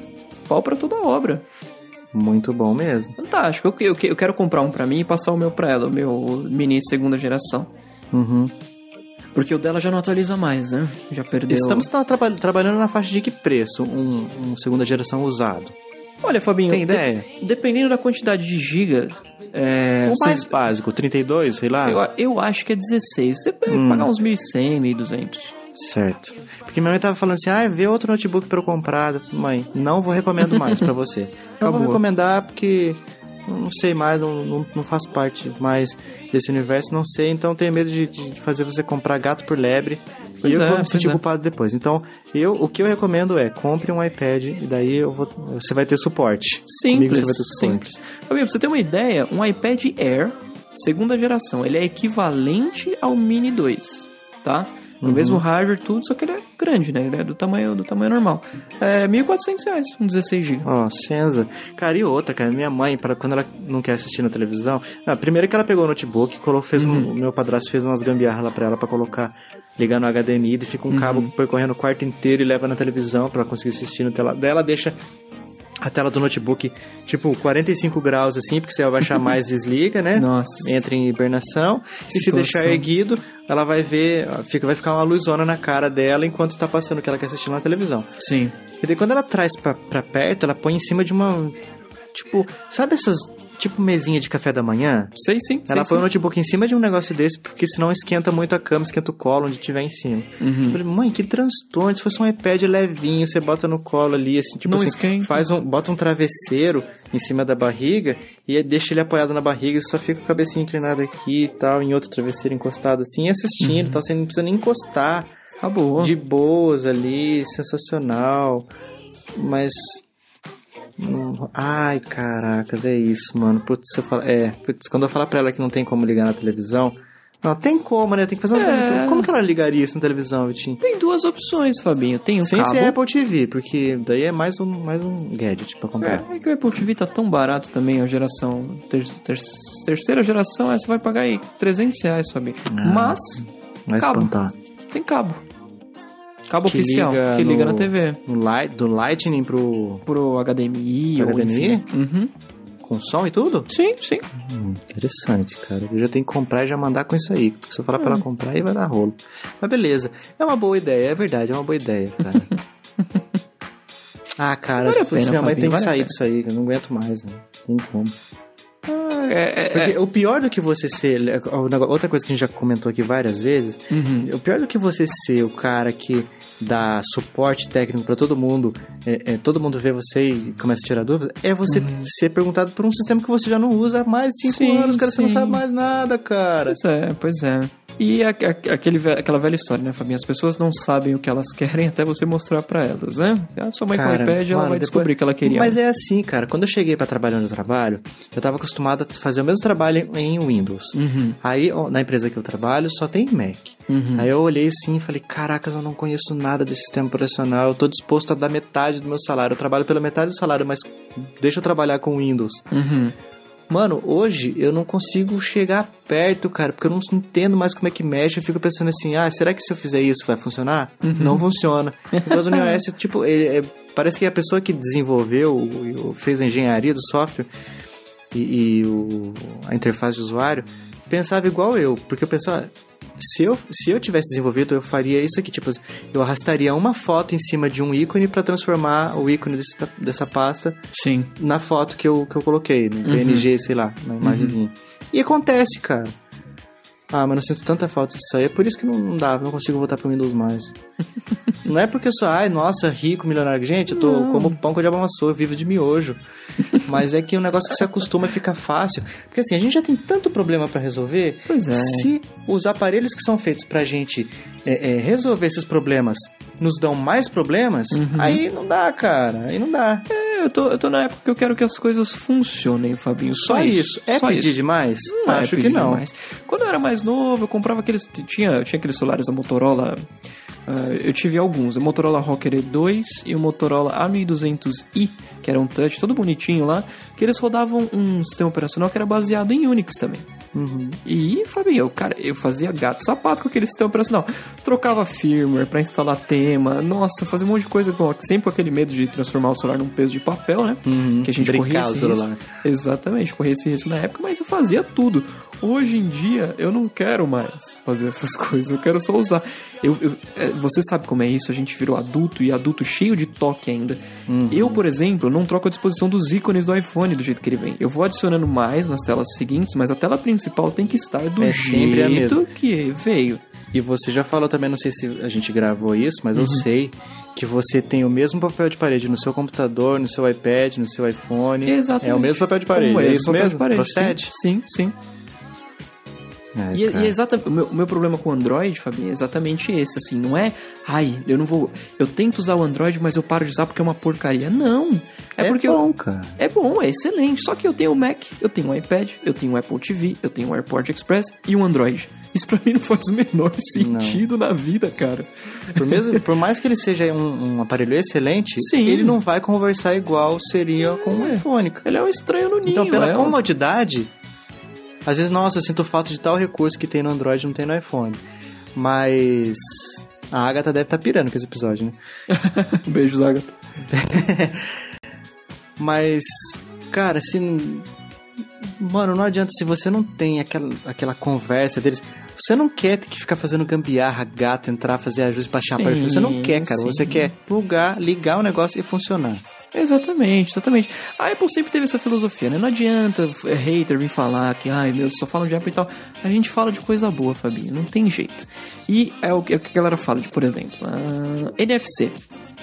pau pra toda a obra. Muito bom mesmo. Fantástico. Eu, eu, eu quero comprar um pra mim e passar o meu pra ela, o meu mini segunda geração. Uhum. Porque o dela já não atualiza mais, né? Já perdeu. Estamos tra- traba- trabalhando na faixa de que preço um, um segunda geração usado? Olha, Fabinho. Tem ideia? de- dependendo da quantidade de giga. É, o mais básico, 32, sei lá? eu, eu acho que é 16. Você Hum. pagar uns 1.100, 1.200. Certo. Porque minha mãe tava falando assim, ah, vê outro notebook pra eu comprar. Mãe, não vou recomendo mais pra você. Não vou recomendar porque não sei mais, não, não, não faço parte mais desse universo, não sei, então tenho medo de, de fazer você comprar gato por lebre Pois e eu é, vou me sentir é. culpado depois. Então, eu, o que eu recomendo é compre um iPad e daí eu vou, você vai ter suporte. Comigo Simples, você vai ter suporte. simples. Fabinho, pra você ter uma ideia, um iPad Air, segunda geração, ele é equivalente ao Mini 2, tá? Uhum. O mesmo hardware, tudo, só que ele é grande, né? Ele é do tamanho, do tamanho normal. É 1.400 reais, um 16 GB. Ó, Senza. Cara, e outra, cara, minha mãe, para quando ela não quer assistir na televisão, não, primeiro que ela pegou o notebook, colocou, fez um, o meu padrasto fez umas gambiarras lá pra ela pra colocar, ligar no HDMI, e fica um cabo percorrendo o quarto inteiro e leva na televisão pra ela conseguir assistir na tela. Daí ela deixa a tela do notebook, tipo, 45 graus assim, porque se ela baixar mais, desliga, né? Nossa. Entra em hibernação. E se deixar erguido, ela vai ver, fica, vai ficar uma luzona na cara dela enquanto tá passando o que ela quer assistir na televisão. Sim. E daí quando ela traz pra, pra perto, ela põe em cima de uma. Tipo, sabe essas. Tipo mesinha de café da manhã? Sei sim, sei Ela põe o sim. notebook em cima de um negócio desse, porque senão esquenta muito a cama, esquenta o colo onde tiver em cima. Uhum. Eu falei, mãe, que transtorno. Se fosse um iPad levinho, você bota no colo ali, assim, tipo Não assim, esquenta. faz um, bota um travesseiro em cima da barriga e deixa ele apoiado na barriga e só fica com a cabecinha inclinada aqui e tal, em outro travesseiro encostado assim, e assistindo, Uhum. tal, você não precisa nem encostar Acabou. de boas ali, sensacional. Mas. Não- Ai, caraca, é isso, mano. Putz, eu falo, é, putz, quando eu falar pra ela que não tem como ligar na televisão. Não, tem como, né? Tem que fazer umas. É. Como que ela ligaria isso na televisão, Vitinho? Tem duas opções, Fabinho. Tem o Sem cabo. ser Apple TV, porque daí é mais um, mais um gadget pra comprar. É, é que o Apple TV tá tão barato também, a geração. ter- ter- terceira geração, essa vai pagar aí 300 reais, Fabinho. Ah. Mas Vai cabo. espantar. tem cabo. Cabo Que oficial, liga que liga no- na TV. No light, do Lightning pro. Pro HDMI ou HDMI? Uhum. com som e tudo? Sim, sim. Hum, interessante, cara. Eu já tenho que comprar e já mandar com isso aí. Porque se eu falar pra ela comprar, aí vai dar rolo. Mas beleza. É uma boa ideia, é verdade, é uma boa ideia, cara. ah, cara, Vale pena, minha mãe Fabinho, tem que vale sair disso aí. Eu não aguento mais, mano. Tem como. É, é, Porque o pior do que você ser. Outra coisa que a gente já comentou aqui várias vezes. Uhum. O pior do que você ser o cara que dá suporte técnico pra todo mundo, é, é, todo mundo vê você e começa a tirar dúvidas, é você ser perguntado por um sistema que você já não usa há mais de cinco Sim, anos, cara. Você não sim. sabe mais nada, cara. Pois é, pois é. E a- a- aquele, aquela velha história, né, Fabinho? As pessoas não sabem o que elas querem até você mostrar pra elas, né? A sua mãe com o Cara, iPad, ela mano, vai depois- descobrir que ela queria. Mas é assim, cara. Quando eu cheguei pra trabalhar no trabalho, eu tava acostumado a fazer o mesmo trabalho em Windows. Uhum, Aí, na empresa que eu trabalho, só tem Mac. uhum. Aí eu olhei assim e falei, caracas, eu não conheço nada desse sistema operacional, eu tô disposto a dar metade do meu salário. Eu trabalho pela metade do salário, mas deixa eu trabalhar com Windows. Uhum. Mano, hoje eu não consigo chegar perto, cara, porque eu não entendo mais como é que mexe. Eu fico pensando assim, ah, será que se eu fizer isso vai funcionar? Não funciona. Porque o iOS, tipo, ele é- parece que a pessoa que desenvolveu, fez a engenharia do software e, e o- a interface de usuário, pensava igual eu. Porque eu pensava, se eu, se eu tivesse desenvolvido, eu faria isso aqui, tipo, eu arrastaria uma foto em cima de um ícone para transformar o ícone desse- dessa pasta Sim. na foto que eu, que eu coloquei, no PNG, sei lá, na imagenzinha. E acontece, cara. Ah, mas eu sinto tanta falta disso aí, é por isso que não, não dá, não consigo voltar pro Windows mais. não é porque eu sou, ai, nossa, rico, milionário. Gente, eu tô Não. como pão com o diabo amassou, vivo de miojo. mas é que é um negócio que se acostuma e fica fácil. Porque assim, a gente já tem tanto problema pra resolver. Pois é. Se os aparelhos que são feitos pra gente é, é, resolver esses problemas nos dão mais problemas, aí não dá, cara. Aí não dá. É, eu tô, eu tô na época que eu quero que as coisas funcionem, Fabinho. Só, Só isso. É Só pedir isso. demais? Não é Acho que pedir não. demais. Quando eu era mais novo, eu comprava aqueles. Tinha, tinha aqueles celulares da Motorola. Uh, eu tive alguns, o Motorola Rocker E2 e o Motorola A1200i, que era um touch todo bonitinho lá, que eles rodavam um sistema operacional que era baseado em Unix também. Uhum. E, Fabinho, cara, eu fazia gato sapato com aquele sistema operacional. Trocava firmware para instalar tema. Nossa, fazia um monte de coisa com, sempre com aquele medo de transformar o celular num peso de papel, né? Uhum. Que a gente corria esse risco. Exatamente, corria esse risco na época, mas eu fazia tudo. Hoje em dia, eu não quero mais fazer essas coisas, eu quero só usar. Eu, eu é, você sabe como é isso, a gente virou adulto e adulto cheio de toque ainda. Uhum. Eu, por exemplo, não troco a disposição dos ícones do iPhone do jeito que ele vem. Eu vou adicionando mais nas telas seguintes, mas a tela principal tem que estar do é jeito que veio. E você já falou também, não sei se a gente gravou isso, mas uhum. eu sei que você tem o mesmo papel de parede no seu computador, no seu iPad, no seu iPhone. Exatamente. É o mesmo papel de parede. Como é, é isso mesmo? Procede? Sim, sim. sim. É, e, e é exatamente, o meu, meu problema com o Android, Fabinho, é exatamente esse, assim, não é, ai, eu não vou, eu tento usar o Android, mas eu paro de usar porque é uma porcaria. Não, é, é porque bom, eu, cara. É bom, é excelente, só que eu tenho o Mac, eu tenho o iPad, eu tenho o Apple TV, eu tenho o AirPort Express e o Android. Isso pra mim não faz o menor sentido não. na vida, cara. Por, mesmo, por mais que ele seja um, um aparelho excelente, Sim. ele não vai conversar igual seria com o é. iPhone. Ele é um estranho no ninho. Então, pela é comodidade, às vezes, nossa, eu sinto falta de tal recurso que tem no Android e não tem no iPhone. Mas a Agatha deve estar tá pirando com esse episódio, né? Beijos, Agatha. Mas, cara, se. Mano, não adianta se você não tem aquela, aquela conversa deles. Você não quer ter que ficar fazendo gambiarra, gato, entrar, fazer ajustes, baixar para Você não quer, cara. Sim. Você quer plugar, ligar o negócio e funcionar. Exatamente, exatamente. A Apple sempre teve essa filosofia, né? Não adianta é, hater vir falar que, ai meu, só falam de Apple e tal. A gente fala de coisa boa, Fabinho, não tem jeito. E é o que a galera fala de, por exemplo, uh, NFC.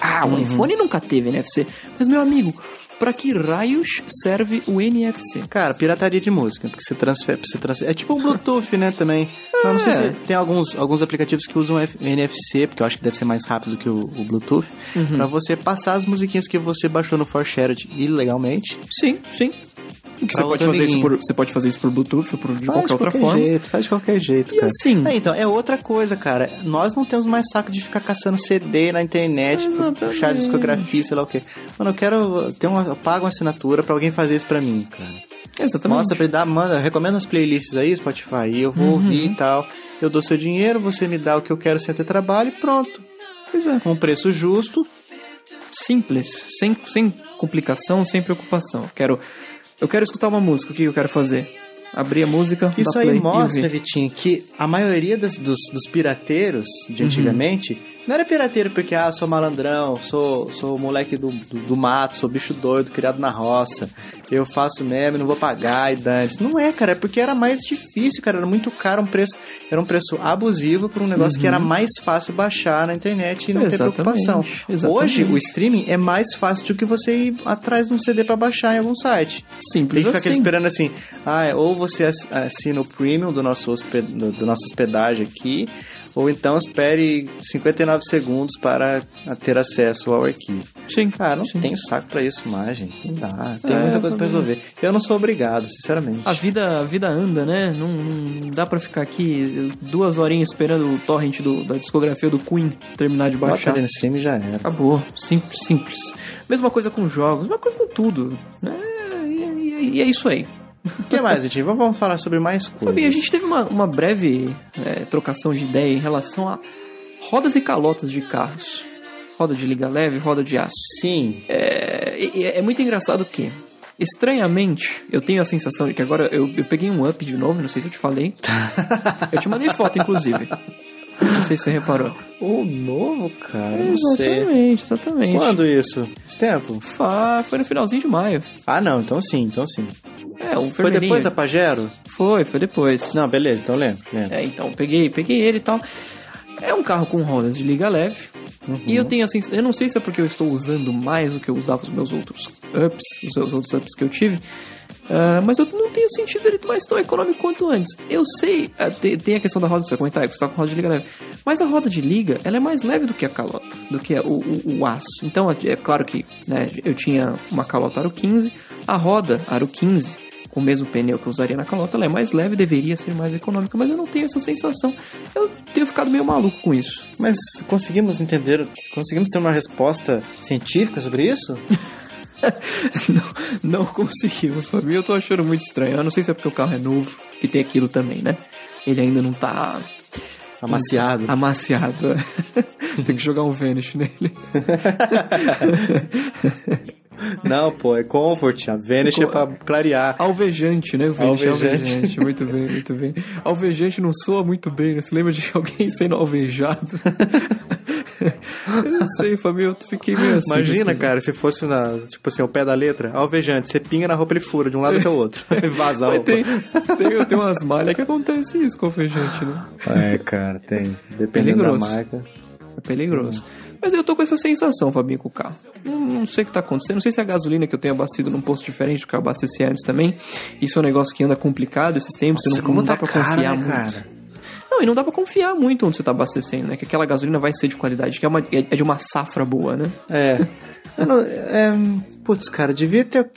Ah, o uhum. iPhone nunca teve NFC. Mas, meu amigo, para que raios serve o NFC? Cara, pirataria de música, porque você transfere, você transfere. É tipo o Bluetooth, né, também. É. Não sei se tem alguns, alguns aplicativos que usam NFC, porque eu acho que deve ser mais rápido que o, o Bluetooth, uhum. para você passar as musiquinhas que você baixou no ForShared ilegalmente. Sim, sim. Você pode, fazer isso por, você pode fazer isso por Bluetooth ou por, de faz qualquer, outra qualquer forma. Jeito, faz de qualquer jeito, cara. assim... É, então, é outra coisa, cara. Nós não temos mais saco de ficar caçando CD na internet, puxar discografia, sei lá o quê. Mano, eu quero ter uma... Eu pago uma assinatura pra alguém fazer isso pra mim, cara. Exatamente. Mostra pra dar, manda, recomenda as playlists aí, Spotify, e eu vou uhum. ouvir e tal. Eu dou seu dinheiro, você me dá o que eu quero sem ter trabalho e pronto. Pois é. Com um preço justo. Simples, sem, sem complicação, sem preocupação. Quero eu quero escutar uma música, o que eu quero fazer? Abrir a música. Isso aí mostra, Vitinho, que a maioria das, dos, dos pirateiros de uhum. antigamente uhum. Não era pirateiro porque, ah, sou malandrão, sou, sou moleque do, do, do mato, sou bicho doido, criado na roça, eu faço meme, não vou pagar e dane Não é, cara, é porque era mais difícil, cara, era muito caro, um preço, era um preço abusivo por um negócio uhum. que era uhum. mais fácil baixar na internet e não Exatamente. ter preocupação. Exatamente. Hoje, o streaming é mais fácil do que você ir atrás de um CD para baixar em algum site. Simples Tem que ficar assim. esperando assim, ah, ou você assina o premium do nosso, do, do nosso hospedagem aqui, ou então espere 59 segundos para ter acesso ao arquivo. Sim. Cara, não sim. tenho saco para isso mais, gente. Não dá. Tem é, muita coisa para resolver. Eu não sou obrigado, sinceramente. A vida, a vida anda, né? Não, não dá para ficar aqui duas horinhas esperando o torrent do, da discografia do Queen terminar de baixar. Bota no stream já era. Acabou. Simples, simples. Mesma coisa com jogos, mesma coisa com tudo. Né? E, e, e é isso aí. O que mais, gente? Vamos falar sobre mais coisas. Fabi, a gente teve uma, uma breve é, trocação de ideia em relação a rodas e calotas de carros. Roda de liga leve, roda de aço. Sim. É, é muito engraçado que, estranhamente, eu tenho a sensação de que agora eu, eu peguei um up de novo, não sei se eu te falei. eu te mandei foto, inclusive. Não sei se você reparou. O novo, cara? É, exatamente, exatamente. Quando isso? Esse tempo? foi no finalzinho de maio. Ah, não, então sim, então sim. É, um Foi depois da Pajero? Foi, foi depois. Não, beleza, então lembro, lembro. É, então, peguei, peguei ele e tal. É um carro com rodas de liga leve. Uhum. E eu tenho assim, eu não sei se é porque eu estou usando mais do que eu usava os meus outros ups, os outros ups que eu tive. Uh, mas eu não tenho sentido ele mais tão econômico quanto antes. Eu sei, uh, tem, tem, a questão da roda, você vai comentar, você está com roda de liga leve. Mas a roda de liga, ela é mais leve do que a calota, do que o, o, o aço. Então, é, é claro que né, eu tinha uma calota aro 15, a roda aro 15 com o mesmo pneu que eu usaria na calota, ela é mais leve, deveria ser mais econômica, mas eu não tenho essa sensação. Eu tenho ficado meio maluco com isso. Mas conseguimos entender, conseguimos ter uma resposta científica sobre isso? não, não conseguimos, Fabinho. Eu tô achando muito estranho. Eu não sei se é porque o carro é novo, que tem aquilo também, né? Ele ainda não tá. Amaciado. Amaciado. é. tem que jogar um Vanish nele. Não, pô, é Comfort. A Vanish é pra clarear. Alvejante, né? O Vanish é Alvejante. alvejante. Muito bem, muito bem. Alvejante não soa muito bem, né? Você lembra de alguém sendo alvejado? Eu não sei, Fabinho, eu fiquei meio assim. Imagina, assim. cara, se fosse na, tipo assim, ao pé da letra, alvejante, você pinga na roupa ele fura de um lado até o outro. Vaza a roupa. tem, tem, tem umas malhas que acontece isso com alvejante, né? É, cara, tem. Dependendo da Peligroso. marca. É peligroso. Mas eu tô com essa sensação, Fabinho, com o carro. Não, não sei o que tá acontecendo. Não sei se é a gasolina que eu tenho abastecido num posto diferente do que eu abasteci antes também. Isso é um negócio que anda complicado esses tempos. Nossa, não, como não dá tá pra caro, confiar né, muito. cara? Não, e não dá pra confiar muito onde você tá abastecendo, né? Que aquela gasolina vai ser de qualidade, que é, uma, é é de uma safra boa, né? É. Mano, é. Putz, cara, devia ter.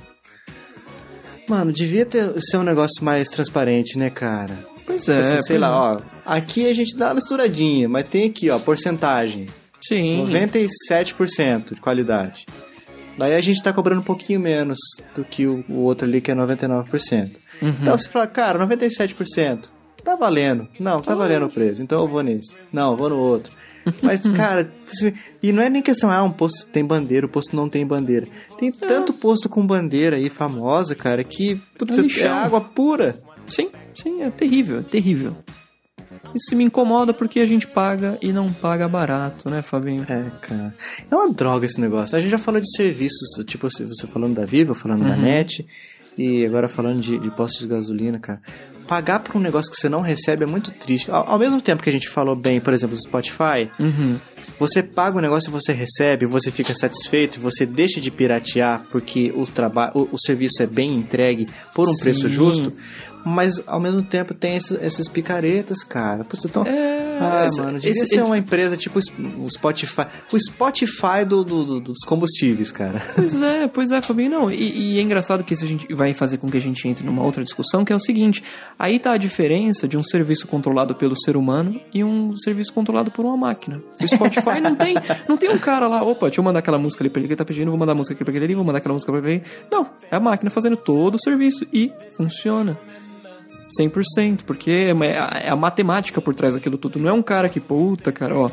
Mano, devia ter ser um negócio mais transparente, né, cara? Pois é. Você, sei pois lá, é. ó. Aqui a gente dá uma misturadinha, mas tem aqui, ó, porcentagem. Sim. 97% de qualidade. Daí a gente tá cobrando um pouquinho menos do que o, o outro ali, que é 99%. Uhum. Então você fala, cara, 97%. Tá valendo. Não, tá valendo o preço. Então eu vou nesse. Não, eu vou no outro. Mas, cara, e não é nem questão, ah, um posto tem bandeira, o posto não tem bandeira. Tem tanto posto com bandeira aí famosa, cara, que putz, É é, água pura. Sim, sim, é terrível, é terrível. Isso me incomoda porque a gente paga e não paga barato, né, Fabinho? É, cara. É uma droga esse negócio. A gente já falou de serviços, tipo, você falando da Viva, falando da NET, e agora falando de, de postos de gasolina, cara. Pagar por um negócio que você não recebe é muito triste. Ao, ao mesmo tempo que a gente falou bem, por exemplo, do Spotify, Uhum. você paga o negócio e você recebe, você fica satisfeito, você deixa de piratear porque o, trabalho, o, o serviço é bem entregue por um Sim. preço justo. Mas ao mesmo tempo tem esses, essas picaretas, cara. Putz, então. É, ah, esse- mano, devia esse- ser uma empresa tipo o Spotify. O Spotify do, do- do- dos combustíveis, cara. Pois é, pois é, Fabinho. Não, e, e é engraçado que isso a gente vai fazer com que a gente entre numa outra discussão, que é o seguinte: aí tá a diferença de um serviço controlado pelo ser humano e um serviço controlado por uma máquina. O Spotify não tem, não tem um cara lá, opa, deixa eu mandar aquela música ali pra ele que ele tá pedindo, vou mandar a música aqui pra ele ali, vou mandar aquela música pra ele. Não, é a máquina fazendo todo o serviço e funciona. 100%, porque é é a matemática por trás daquilo tudo. Não é um cara que, puta, cara, ó,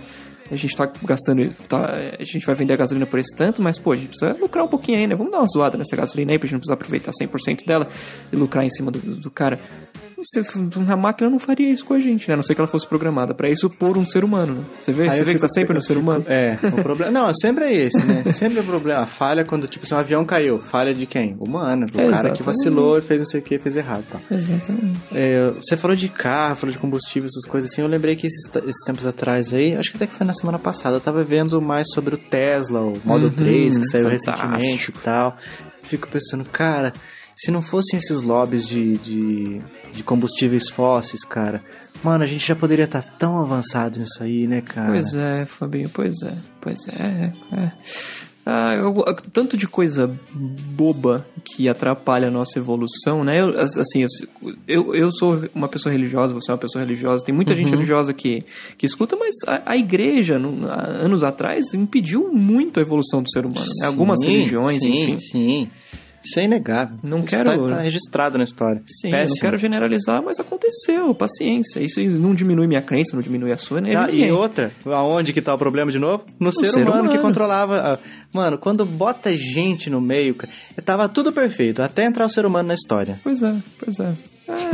a gente tá gastando, tá, a gente vai vender a gasolina por esse tanto, mas, pô, a gente precisa lucrar um pouquinho aí, né? Vamos dar uma zoada nessa gasolina aí pra gente não precisar aproveitar 100% dela e lucrar em cima do, do cara. Você, a máquina não faria isso com a gente, né? A não ser que ela fosse programada pra isso por um ser humano, né? Você vê, Aí você vê que fico- tá sempre no ser humano? É, o problema. Não, sempre é esse, né? Sempre é o problema. A falha quando, tipo, se um avião caiu, falha de quem? Humana. O cara que Exatamente. vacilou e fez não sei o que, fez errado e tal. Exatamente. É, você falou de carro, falou de combustível, essas coisas assim. Eu lembrei que esses, esses tempos atrás aí, acho que até que foi na semana passada, eu tava vendo mais sobre o Tesla, o Model Uhum, 3, que saiu fantástico. recentemente e tal. Fico pensando, cara, se não fossem esses lobbies de, de, de combustíveis fósseis, cara, mano, a gente já poderia estar tão avançado nisso aí, né, cara? Pois é, Fabinho, pois é, pois é. é. Ah, eu- tanto de coisa boba que atrapalha a nossa evolução, né? Eu, assim, eu, eu, sou uma pessoa religiosa, você é uma pessoa religiosa, tem muita Uhum. gente religiosa que, que escuta, mas a, a igreja, no- há anos atrás, impediu muito a evolução do ser humano. né? Algumas Sim, religiões, sim, enfim. Sim, Isso é inegável. Não Isso quero- Tá, tá registrado na história. Sim, eu não Péssimo. quero generalizar, mas aconteceu, paciência. Isso não diminui minha crença, não diminui a sua, a Ah, e outra, aonde que tá o problema de novo? No, ser, ser humano, que humano. controlava. a- Mano, quando bota gente no meio, cara, tava tudo perfeito, até entrar o ser humano na história. Pois é, pois é. Ah,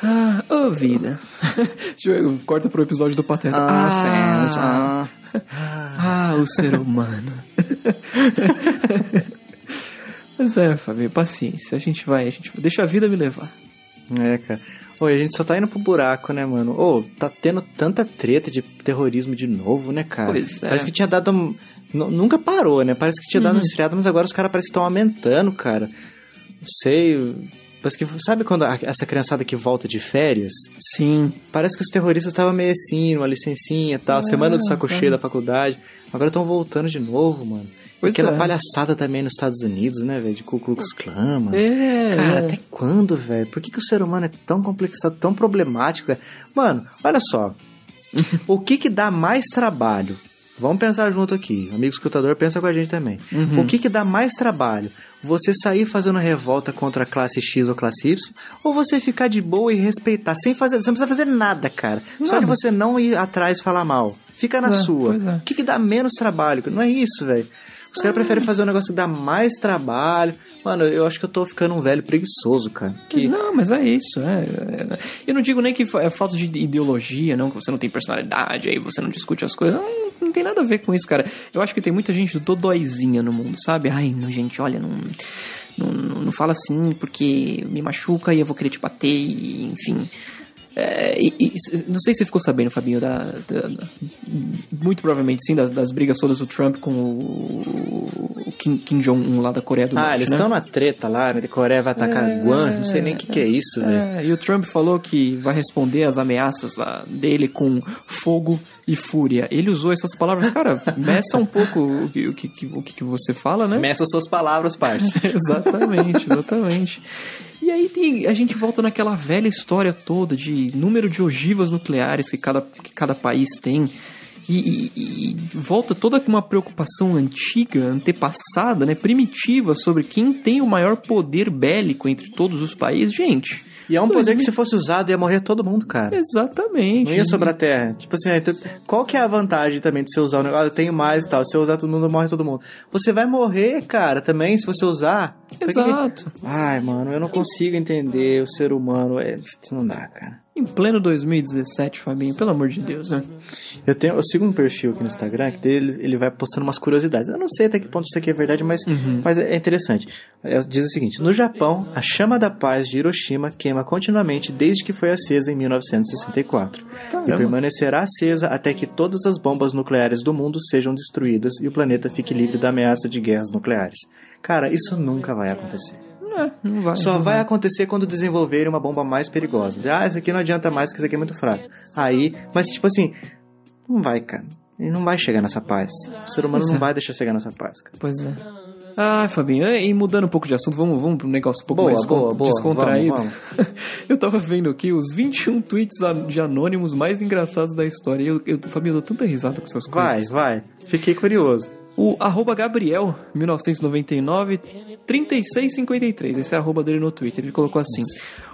ah, ô vida. Deixa eu, corta pro episódio do Pateta. Ah, ah, o ser humano. Mas é, Fabio, paciência. A gente vai, a gente deixa a vida me levar. É, cara. Oi, a gente só tá indo pro buraco, né, mano? Ô, tá tendo tanta treta de terrorismo de novo, né, cara? Pois é. Parece que tinha dado. um- nu- Nunca parou, né? Parece que tinha dado Uhum. uma esfriada, mas agora os caras parecem que estão aumentando, cara. Não sei. Parece que. Sabe quando a- essa criançada que volta de férias? Sim. Parece que os terroristas estavam meio assim, uma licencinha e tal, Ah, semana do saco tá. cheio da faculdade. Agora estão voltando de novo, mano. Pois Aquela é. palhaçada também nos Estados Unidos, né, velho? De Ku Klux Klan, mano. É, Cara, até quando, velho? Por que, que o ser humano é tão complexado, tão problemático? velho? Mano, olha só. o que que dá mais trabalho? Vamos pensar junto aqui. Amigo escutador, pensa com a gente também. Uhum. O que que dá mais trabalho? Você sair fazendo revolta contra a classe X ou classe Y? Ou você ficar de boa e respeitar, sem fazer... Você não precisa fazer nada, cara. Só Nada. de você não ir atrás e falar mal. Fica na É, sua. é. O que que dá menos trabalho? Não é isso, velho. Os caras preferem fazer um negócio que dá mais trabalho. Mano, eu acho que eu tô ficando um velho preguiçoso, cara. Mas Que... não, mas é isso. É, é- eu não digo nem que é falta de ideologia, não, que você não tem personalidade, aí você não discute as coisas. Não, não tem nada a ver com isso, cara. Eu acho que tem muita gente dodóizinha no mundo, sabe? Ai, não, gente, olha, não, não, não, fala assim porque me machuca e eu vou querer te bater, e, enfim. É, e- e- não sei se você ficou sabendo, Fabinho, da- da- muito provavelmente sim, das, das brigas todas do Trump com o, o Kim, Kim Jong-un lá da Coreia do Ah, Norte, eles né? estão na treta lá, né? A Coreia vai atacar Guam, não sei nem o que, que é isso, velho. É, e o Trump falou que vai responder às ameaças lá dele com fogo e fúria. Ele usou essas palavras, cara, meça um pouco o que, o que, o que que você fala, né? Meça suas palavras, parça. exatamente, exatamente. E aí tem, a gente volta naquela velha história toda de número de ogivas nucleares que cada, que cada país tem. E, e- e volta toda uma preocupação antiga, antepassada, né, primitiva sobre quem tem o maior poder bélico entre todos os países. Gente, E é um poder 2000 que se fosse usado ia morrer todo mundo, cara. exatamente. Não ia sobrar terra. Tipo assim, qual que é a vantagem também de você usar o negócio? Ah, eu tenho mais e tal. Se eu usar todo mundo, morre todo mundo. Você vai morrer, cara, também, se você usar. Exato. Ai, mano, eu não consigo entender o ser humano. É, não dá, cara. Em pleno 2017, Fabinho, pelo amor de Deus, né? Eu, tenho, eu sigo um perfil aqui no Instagram que dele, ele vai postando umas curiosidades. Eu não sei até que ponto isso aqui é verdade, mas, mas é interessante. É, Diz o seguinte: No Japão, a chama da paz de Hiroshima queima continuamente desde que foi acesa em 1964. E Caramba. permanecerá acesa até que todas as bombas nucleares do mundo sejam destruídas e o planeta fique livre da ameaça de guerras nucleares. Cara, isso nunca vai acontecer. É, não vai. Só não vai acontecer quando desenvolverem uma bomba mais perigosa. Ah, isso aqui não adianta mais porque isso aqui é muito fraco. Aí, mas tipo assim, não vai, cara. Ele não vai chegar nessa paz. O ser humano Pois não é. vai deixar chegar nessa paz, cara. Pois é. Ah, Fabinho, e mudando um pouco de assunto, vamos, vamos para um negócio um pouco Boa, mais boa, boa. descontraído. Vamos, eu tava vendo aqui os 21 tweets de anônimos mais engraçados da história. Eu, eu, Fabinho, eu dou tanta risada com essas Vai, coisas. vai. Fiquei curioso. O arroba Gabriel, 1999, 3653. Esse é o arroba dele no Twitter. Ele colocou assim: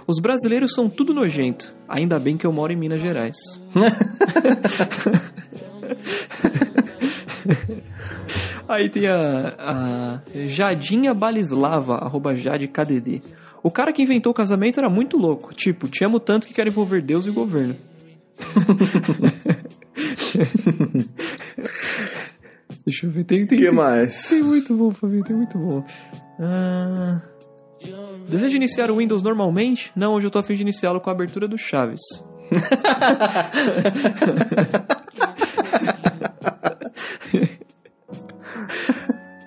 Os brasileiros são tudo nojento. Ainda bem que eu moro em Minas Gerais. Aí tem a, a Jadinha Balislava, arroba JadeKDD. O cara que inventou o casamento era muito louco. Tipo, te amo tanto que quero envolver Deus e o governo. Deixa eu ver, tem, tem, O que tem, mais? tem muito bom, Fabinho, tem muito bom. Ah, deseja iniciar o Windows normalmente? Não, hoje eu tô a fim de iniciá-lo com a abertura do Chaves.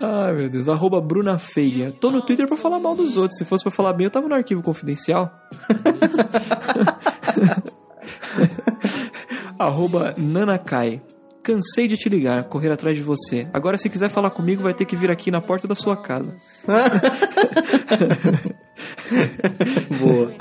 Ai, meu Deus. Arroba Bruna Feia. Tô no Twitter pra falar mal dos outros. Se fosse pra falar bem, eu tava no arquivo confidencial. Arroba Nanakai. Cansei de te ligar, correr atrás de você. Agora, se quiser falar comigo, vai ter que vir aqui na porta da sua casa. Boa.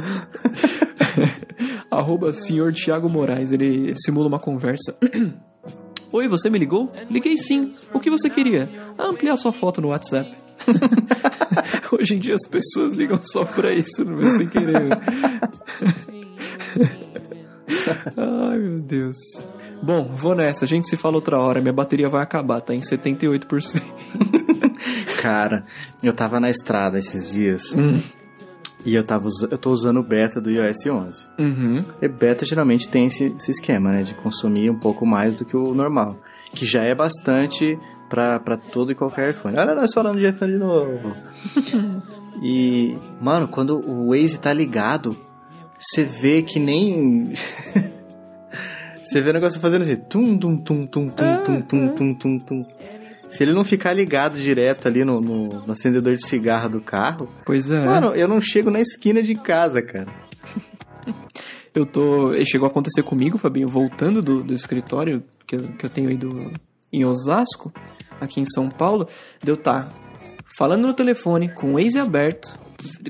Arroba senhor Thiago Moraes. Ele, simula uma conversa. Oi, você me ligou? Liguei sim. O que você queria? Ampliar sua foto no WhatsApp. Hoje em dia as pessoas ligam só pra isso, não é sem querer. Ai, meu Deus. Bom, vou nessa. A gente se fala outra hora. Minha bateria vai acabar, tá em 78%. Cara, eu tava na estrada esses dias. Hum. E eu, tava, eu tô usando o beta do iOS 11. Uhum. E beta geralmente tem esse, esse esquema, né? De consumir um pouco mais do que o normal. Que já é bastante pra, pra todo e qualquer iPhone. Olha nós falando de iPhone de novo. e, mano, quando o Waze tá ligado, você vê que nem... Você vê o negócio fazendo assim, tum, tum, tum, tum, tum, tum, tum, tum, tum, tum. Se ele não ficar ligado direto ali no, no, no acendedor de cigarro do carro, Pois é. mano, eu não chego na esquina de casa, cara. Eu tô. Chegou a acontecer comigo, Fabinho, voltando do, do escritório que eu, que eu tenho aí do, em Osasco. aqui em São Paulo, de eu estar falando no telefone com o Waze aberto,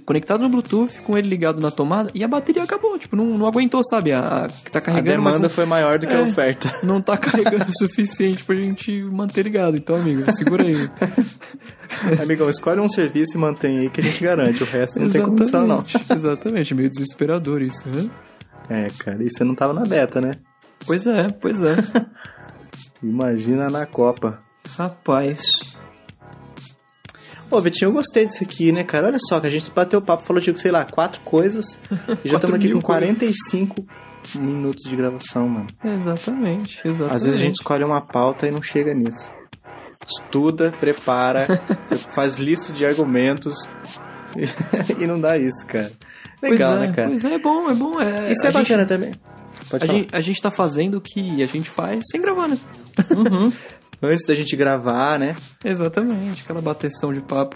conectado no Bluetooth, com ele ligado na tomada, e a bateria acabou, tipo, não, não aguentou, sabe? A, a que tá A carregando. mas demanda não- foi maior do que a É. oferta. não tá carregando o suficiente pra gente manter ligado. Então, amigo, segura aí. Amigão, escolhe um serviço e mantém aí que a gente garante. O resto não tem condição, não. Exatamente. Meio desesperador isso, né? É, cara, e você não tava na beta, né? Pois é, pois é. Imagina na Copa. Rapaz. Pô, Vitinho, eu gostei disso aqui, né, cara? Olha só, que a gente bateu o papo, falou, tipo, sei lá, quatro coisas. E já estamos aqui com 45 minutos de gravação, mano. Exatamente, exatamente. Às vezes a gente escolhe uma pauta e não chega nisso. Estuda, prepara, faz lista de argumentos e não dá isso, cara. Legal, pois é, né, cara? Pois é, é bom, é bom. É, Isso é a gente- bacana também. Pode A falar. gente, a gente tá fazendo o que a gente faz sem gravar, né? Antes da gente gravar, né? Exatamente, aquela bateção de papo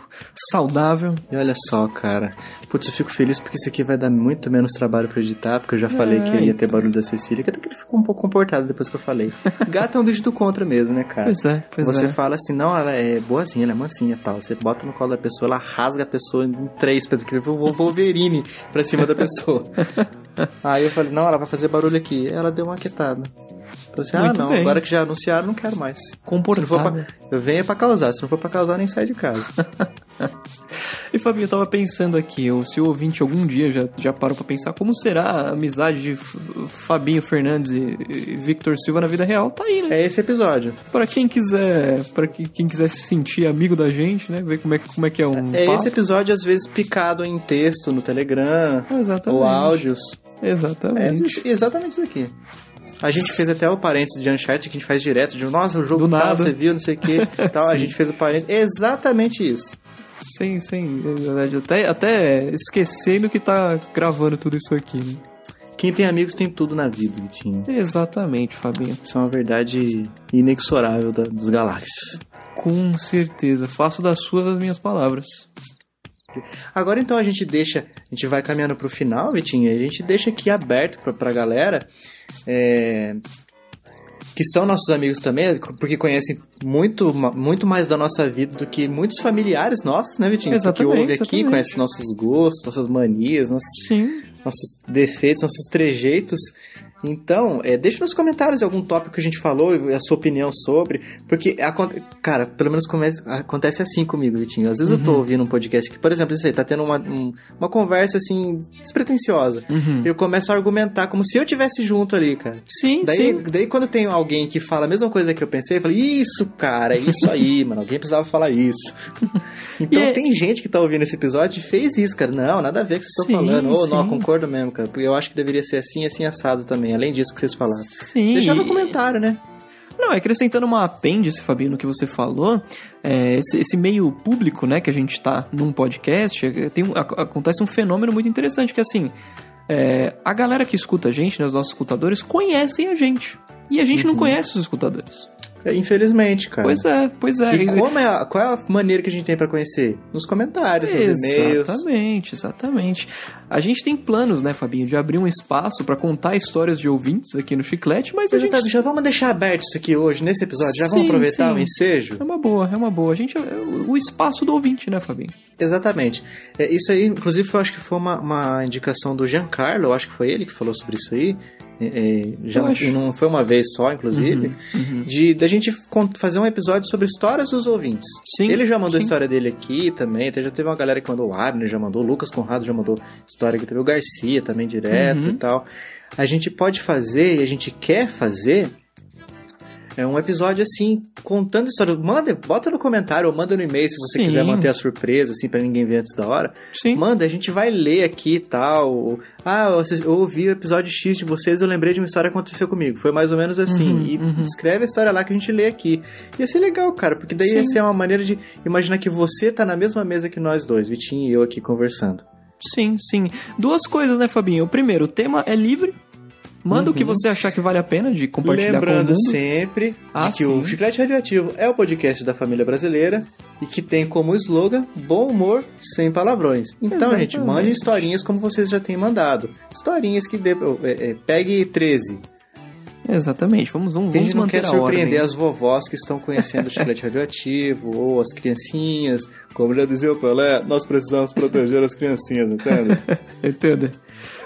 saudável. E olha só, cara. Putz, eu fico feliz porque isso aqui vai dar muito menos trabalho pra editar, porque eu já falei É, que ia ter então. barulho da Cecília, que até que ele ficou um pouco comportado depois que eu falei. Gato é um bicho do contra mesmo, né, cara? Pois é, pois Você é. fala assim, não, ela é boazinha, ela é mansinha e tal. Você bota no colo da pessoa, ela rasga a pessoa em três, porque eu vou Wolverine pra cima da pessoa. Aí eu falei, não, ela vai fazer barulho aqui. Ela deu uma quietada. Falei assim, ah, Muito não, bem. agora que já anunciaram, não quero mais. Se não Comportada. pra... Eu venho é pra causar, se não for pra causar, nem sai de casa. E Fabinho, eu tava pensando aqui, se o ouvinte algum dia já, já parou pra pensar como será a amizade de Fabinho Fernandes e, e Victor Silva na vida real, tá aí, né? É esse episódio. Pra quem quiser, para quem quiser se sentir amigo da gente, né? Ver como é, que- como é que é um É papo. esse episódio, às vezes, picado em texto no Telegram, Exatamente. ou áudios. É Exatamente. isso- exatamente isso aqui. A gente fez até o parênteses de Uncharted que a gente faz direto, de nossa, o jogo Do tal, nada. você viu, não sei o que, tal. A Sim. gente fez o parênteses. Exatamente isso. Sem, sem, na verdade, até, até esquecendo que tá gravando tudo isso aqui, né? Quem tem amigos tem tudo na vida, Vitinho. Exatamente, Fabinho. Isso é uma verdade inexorável da, das galáxias. Com certeza. Faço das suas as minhas palavras. Agora então a gente deixa, a gente vai caminhando pro final, Vitinho, e a gente deixa aqui aberto pra, pra galera, é, que são nossos amigos também, porque conhecem muito, muito mais da nossa vida do que muitos familiares nossos, né, Vitinho? Exatamente, Que ouve aqui, exatamente. conhece nossos gostos, nossas manias, nossos, Sim. nossos defeitos, nossos trejeitos. Então, é, deixa nos comentários algum tópico que a gente falou e a sua opinião sobre. Porque, cara, pelo menos comece- acontece assim comigo, Vitinho. Às vezes eu Uhum. tô ouvindo um podcast que, por exemplo, você tá tendo uma, um- uma conversa assim, despretensiosa. Uhum. Eu começo a argumentar como se eu tivesse junto ali, cara. Sim, Daí, sim. daí quando tem alguém que fala a mesma coisa que eu pensei, eu falo, isso, cara, é isso aí, mano. Alguém precisava falar isso. Então E é- tem gente que tá ouvindo esse episódio e fez isso, cara. Não, nada a ver com o que vocês estão falando. Ou não, sim. concordo mesmo, cara. Porque eu acho que deveria ser assim, assim, assado também. Além disso que vocês falaram. Sim. Deixa no comentário, né? Não, acrescentando uma apêndice, Fabinho, no que você falou, é, esse, esse meio público, né, que a gente tá num podcast, é, tem, ac- acontece um fenômeno muito interessante, que assim, é, a galera que escuta a gente, né, os nossos escutadores, conhecem a gente. E a gente não conhece os escutadores. É, Infelizmente, cara. Pois é, pois é. E como é a- qual é a maneira que a gente tem pra conhecer? Nos comentários, nos e-mails. Exatamente, exatamente. A gente tem planos, né, Fabinho, de abrir um espaço pra contar histórias de ouvintes aqui no Chiclete, mas a gente... Já vamos deixar aberto isso aqui hoje, nesse episódio? Já Sim, vamos aproveitar sim. o ensejo? É uma boa, é uma boa. A gente é o o espaço do ouvinte, né, Fabinho? Exatamente. É, isso aí, inclusive, eu acho que foi uma, uma indicação do Giancarlo, eu acho que foi ele que falou sobre isso aí. É, já não, foi uma vez só, inclusive, Uhum, de da gente fazer um episódio sobre histórias dos ouvintes. Sim, ele já mandou a sim. história dele aqui também, até já teve uma galera que mandou o Abner, já mandou, o Lucas Conrado já mandou história aqui, teve o Garcia também direto Uhum. e tal. A gente pode fazer e a gente quer fazer é um episódio assim, contando história. Manda, bota no comentário ou manda no e-mail se você Sim. quiser manter a surpresa, assim, pra ninguém ver antes da hora. Sim. Manda, a gente vai ler aqui e tal. Ah, eu ouvi o episódio X de vocês, eu lembrei de uma história que aconteceu comigo. Foi mais ou menos assim. Uhum, e uhum. escreve a história lá que a gente lê aqui. Ia ser legal, cara, porque daí ia Sim. ser uma maneira de imaginar que você tá na mesma mesa que nós dois, Vitinho e eu aqui conversando. Sim, sim. Duas coisas, né, Fabinho? O primeiro, o tema é livre. Manda o que você achar que vale a pena de compartilhar Lembrando com o mundo. sempre Ah, que o sim. Chiclete Radioativo é o podcast da família brasileira e que tem como slogan bom humor sem palavrões. Então, gente, Exatamente. mande historinhas como vocês já têm mandado. Historinhas que dê, é, é, pegue 13. Exatamente, vamos, vamos, a gente vamos não quer surpreender ordem. as vovós que estão conhecendo o chiclete radioativo, ou as criancinhas. Como já dizia o Pelé, nós precisamos proteger as criancinhas, entende? Entende?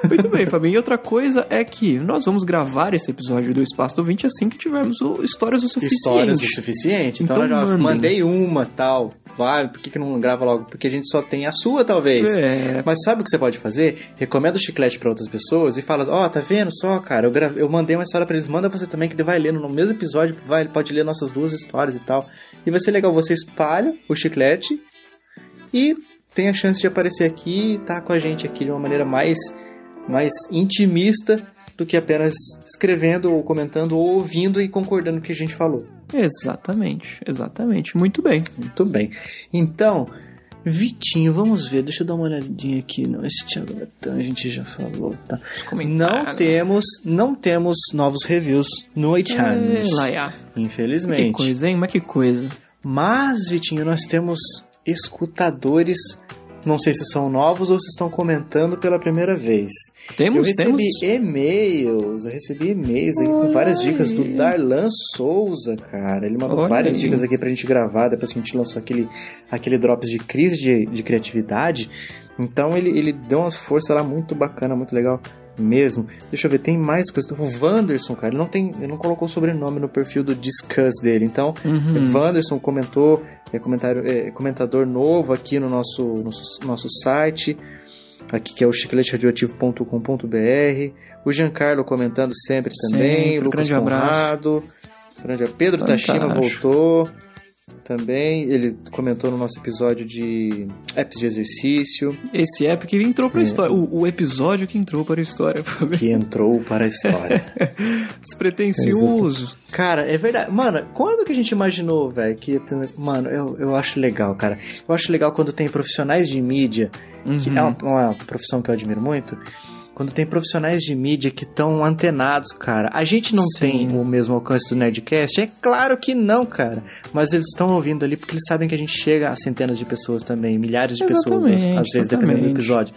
Muito bem, Fabinho. E outra coisa é que nós vamos gravar esse episódio do Espaço do 20 assim que tivermos o Histórias o Suficiente. Histórias o suficiente. Então, Então eu já mandem. mandei uma, tal. Vai, por que, que não grava logo? Porque a gente só tem a sua, talvez. É. Mas sabe o que você pode fazer? Recomenda o chiclete pra outras pessoas e fala: Ó, tá vendo só, cara? Eu, grave- eu mandei uma história pra eles. Manda você também, que vai lendo no mesmo episódio. Vai, ele pode ler nossas duas histórias e tal. E vai ser legal. Você espalha o chiclete e tem a chance de aparecer aqui e tá com a gente aqui de uma maneira mais, mais intimista do que apenas escrevendo ou comentando ou ouvindo e concordando com o que a gente falou. Exatamente, exatamente. Muito bem. Muito bem. Então, Vitinho, vamos ver. Deixa eu dar uma olhadinha aqui. Não, esse Thiago Natan a gente já falou, tá? Não temos, não temos novos reviews no iTunes. É, Laia. Infelizmente. Que coisa, hein? Mas que coisa. Mas, Vitinho, nós temos escutadores. Não sei se são novos ou se estão comentando pela primeira vez. Temos, eu temos. recebi e-mails, eu recebi e-mails aqui com várias dicas do Darlan Souza, cara. Ele mandou Olha várias aí. dicas aqui pra gente gravar, depois que a gente lançou aquele, aquele Drops de crise de, de criatividade. Então ele, ele deu umas forças lá muito bacana, muito legal mesmo. Deixa eu ver, tem mais coisa. O Wanderson, cara, ele não, tem, ele não colocou o sobrenome no perfil do Discuss dele. Então, Uhum. Wanderson comentou, é, comentário, é, comentador novo aqui no nosso, nosso, nosso site, aqui que é o chicleteradioativo.com.br. O Giancarlo comentando sempre também. Sempre, Lucas grande abraço. Conrado. Grande, Pedro Tashima Fantástico. voltou também. Ele comentou no nosso episódio de apps de exercício, Esse app que entrou É. pra história. O, o episódio que entrou para a história. Que entrou para a história. Despretensioso. Cara, é verdade. Mano, quando que a gente imaginou, velho, que... Mano, eu, eu acho legal, cara. Eu acho legal quando tem profissionais de mídia, que Uhum. é uma, uma profissão que eu admiro muito, quando tem profissionais de mídia que estão antenados, cara. A gente não Sim. tem o mesmo alcance do Nerdcast? É claro que não, cara. Mas eles estão ouvindo ali porque eles sabem que a gente chega a centenas de pessoas também, milhares de pessoas, às, Exatamente, às vezes, dependendo do exatamente. episódio.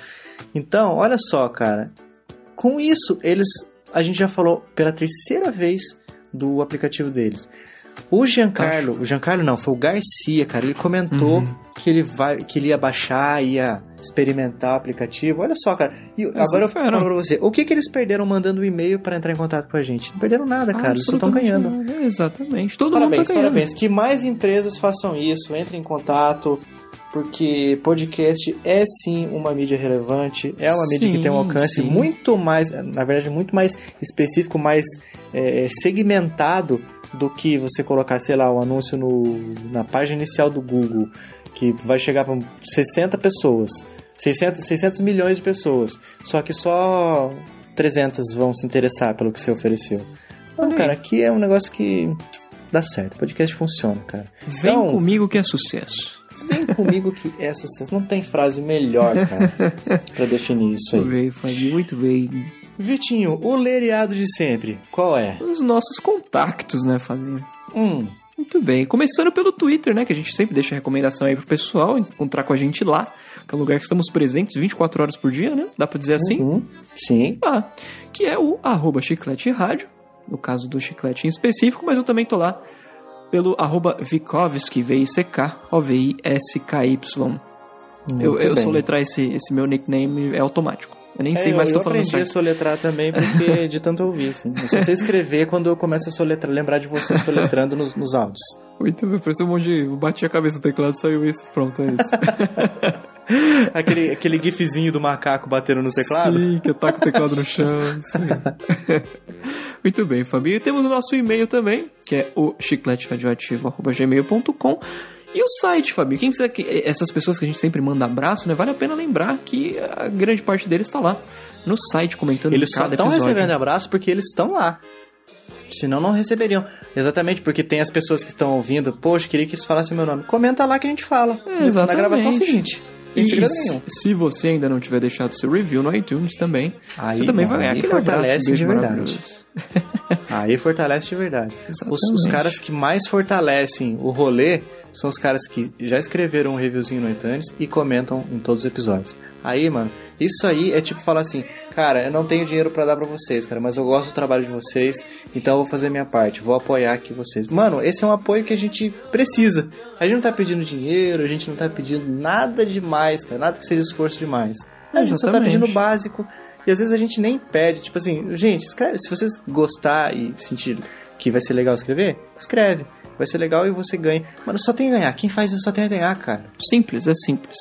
Então, olha só, cara. Com isso, eles. A gente já falou pela terceira vez do aplicativo deles. O Giancarlo, o Giancarlo não, foi o Garcia, cara. Ele comentou Uhum. que ele vai, que ele ia baixar, ia experimentar o aplicativo. Olha só, cara. E agora eu falo pra você, o que que eles perderam mandando um e-mail pra entrar em contato com a gente? Não perderam nada, cara. Eles só estão ganhando. nada. Exatamente. Todo Parabéns, mundo tá ganhando. parabéns. Que mais empresas façam isso, entrem em contato, porque podcast é sim uma mídia relevante, é uma mídia que tem um alcance sim. muito mais, na verdade, muito mais específico, mais é, segmentado do que você colocar, sei lá, um anúncio no, na página inicial do Google, que vai chegar para 60 pessoas, 600, 600 milhões de pessoas, só que só 300 vão se interessar pelo que você ofereceu. Então, cara, aqui é um negócio que dá certo. O podcast funciona, cara. Vem Então, comigo que é sucesso. vem comigo que é sucesso. Não tem frase melhor, cara, pra definir isso aí. Muito bem, muito bem. Vitinho, o lereado de sempre, qual é? Os nossos contactos, né, Fabinho? Hum, Muito bem. Começando pelo Twitter, né? Que a gente sempre deixa recomendação aí pro pessoal encontrar com a gente lá. Que é um lugar que estamos presentes 24 horas por dia, né? Dá pra dizer assim? uhum, sim. Ah, que é o arroba chiclete rádio. No caso do chiclete em específico, mas eu também tô lá pelo arroba Vikovski, V-I-C-K, O-V-I-S-K-Y. Eu, eu soletrar esse, esse meu nickname é automático. Eu nem sei É, mais eu, tô eu falando aprendi a certo. soletrar também porque de tanto ouvir, assim. Eu só sei escrever quando eu começo a soletrar, lembrar de você soletrando nos, nos áudios. Muito bem, pareceu um monte de... Eu bati a cabeça no teclado, saiu isso, pronto, é isso. Aquele, aquele gifzinho do macaco batendo no teclado. Sim, que taca o teclado no chão. Sim. Muito bem, Fabinho. E temos o nosso e-mail também, que é o chicleteradioativo.gmail.com. E o site, Fabinho. Quem quiser que essas pessoas que a gente sempre manda abraço, né? Vale a pena lembrar que a grande parte deles está lá no site comentando Eles cada estão episódio. recebendo abraço porque eles estão lá. Senão não receberiam. Exatamente, porque tem as pessoas que estão ouvindo, poxa, queria que eles falassem meu nome. Comenta lá que a gente fala. É, exatamente. Na gravação seguinte. E se, se você ainda não tiver deixado seu review no iTunes também, Aí, você também vai ganhar aí aquele abraço, fortalece beijo de verdade. Aí fortalece de verdade. Os, os caras que mais fortalecem o rolê são os caras que já escreveram um reviewzinho no iTunes e comentam em todos os episódios. Aí, mano, isso aí é tipo falar assim, cara, eu não tenho dinheiro para dar para vocês, cara, mas eu gosto do trabalho de vocês, então eu vou fazer minha parte, vou apoiar aqui vocês. Mano, esse é um apoio que a gente precisa. A gente não tá pedindo dinheiro, a gente não tá pedindo nada demais, cara, nada que seja esforço demais. A gente só tá pedindo o básico. E às vezes a gente nem pede, tipo assim, gente, escreve, se vocês gostar e sentir que vai ser legal escrever, escreve. Vai ser legal e você ganha. Mano, só tem a ganhar. Quem faz isso só tem a ganhar, cara. Simples, é simples.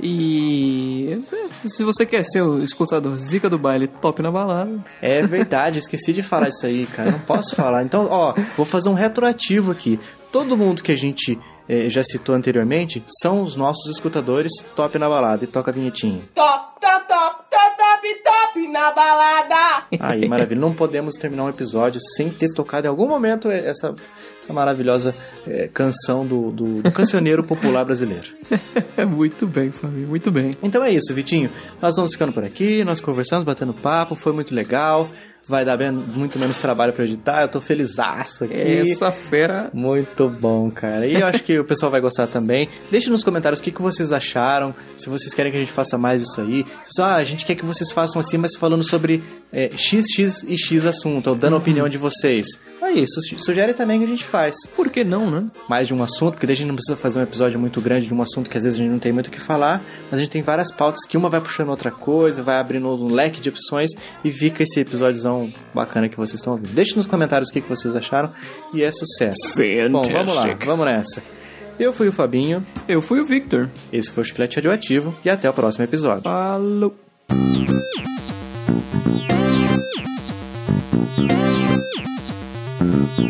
E se você quer ser o escutador zica do baile top na balada. É verdade, esqueci de falar isso aí, cara. Não posso falar. Então, ó, vou fazer um retroativo aqui. Todo mundo que a gente eh, já citou anteriormente são os nossos escutadores top na balada. E toca a vinhetinha. Top, top, top, top, top, top na balada. Aí, maravilha. Não podemos terminar um episódio sem ter tocado em algum momento essa, essa maravilhosa eh, canção do, do, do cancioneiro popular brasileiro. muito bem, Fabinho, muito bem. Então é isso, Vitinho. Nós vamos ficando por aqui, nós conversamos, batendo papo, foi muito legal vai dar bem, muito menos trabalho para editar. Eu tô felizaço aqui. Essa fera. Muito bom, cara. E eu acho que o pessoal vai gostar também. Deixe nos comentários o que, que vocês acharam. Se vocês querem que a gente faça mais isso aí. Só, ah, a gente quer que vocês façam assim, mas falando sobre é, X, X e X assunto, ou dando a opinião de vocês. Isso, sugere também que a gente faz. Por que não, né? Mais de um assunto, porque daí a gente não precisa fazer um episódio muito grande de um assunto que às vezes a gente não tem muito o que falar, mas a gente tem várias pautas que uma vai puxando outra coisa, vai abrindo um leque de opções e fica esse episódiozão bacana que vocês estão ouvindo. Deixe nos comentários o que, que vocês acharam e é sucesso. Fantastic. Bom, vamos lá, vamos nessa. Eu fui o Fabinho. Eu fui o Victor. Esse foi o Chiclete Radioativo e até o próximo episódio. Falou! Thank you. Thank you.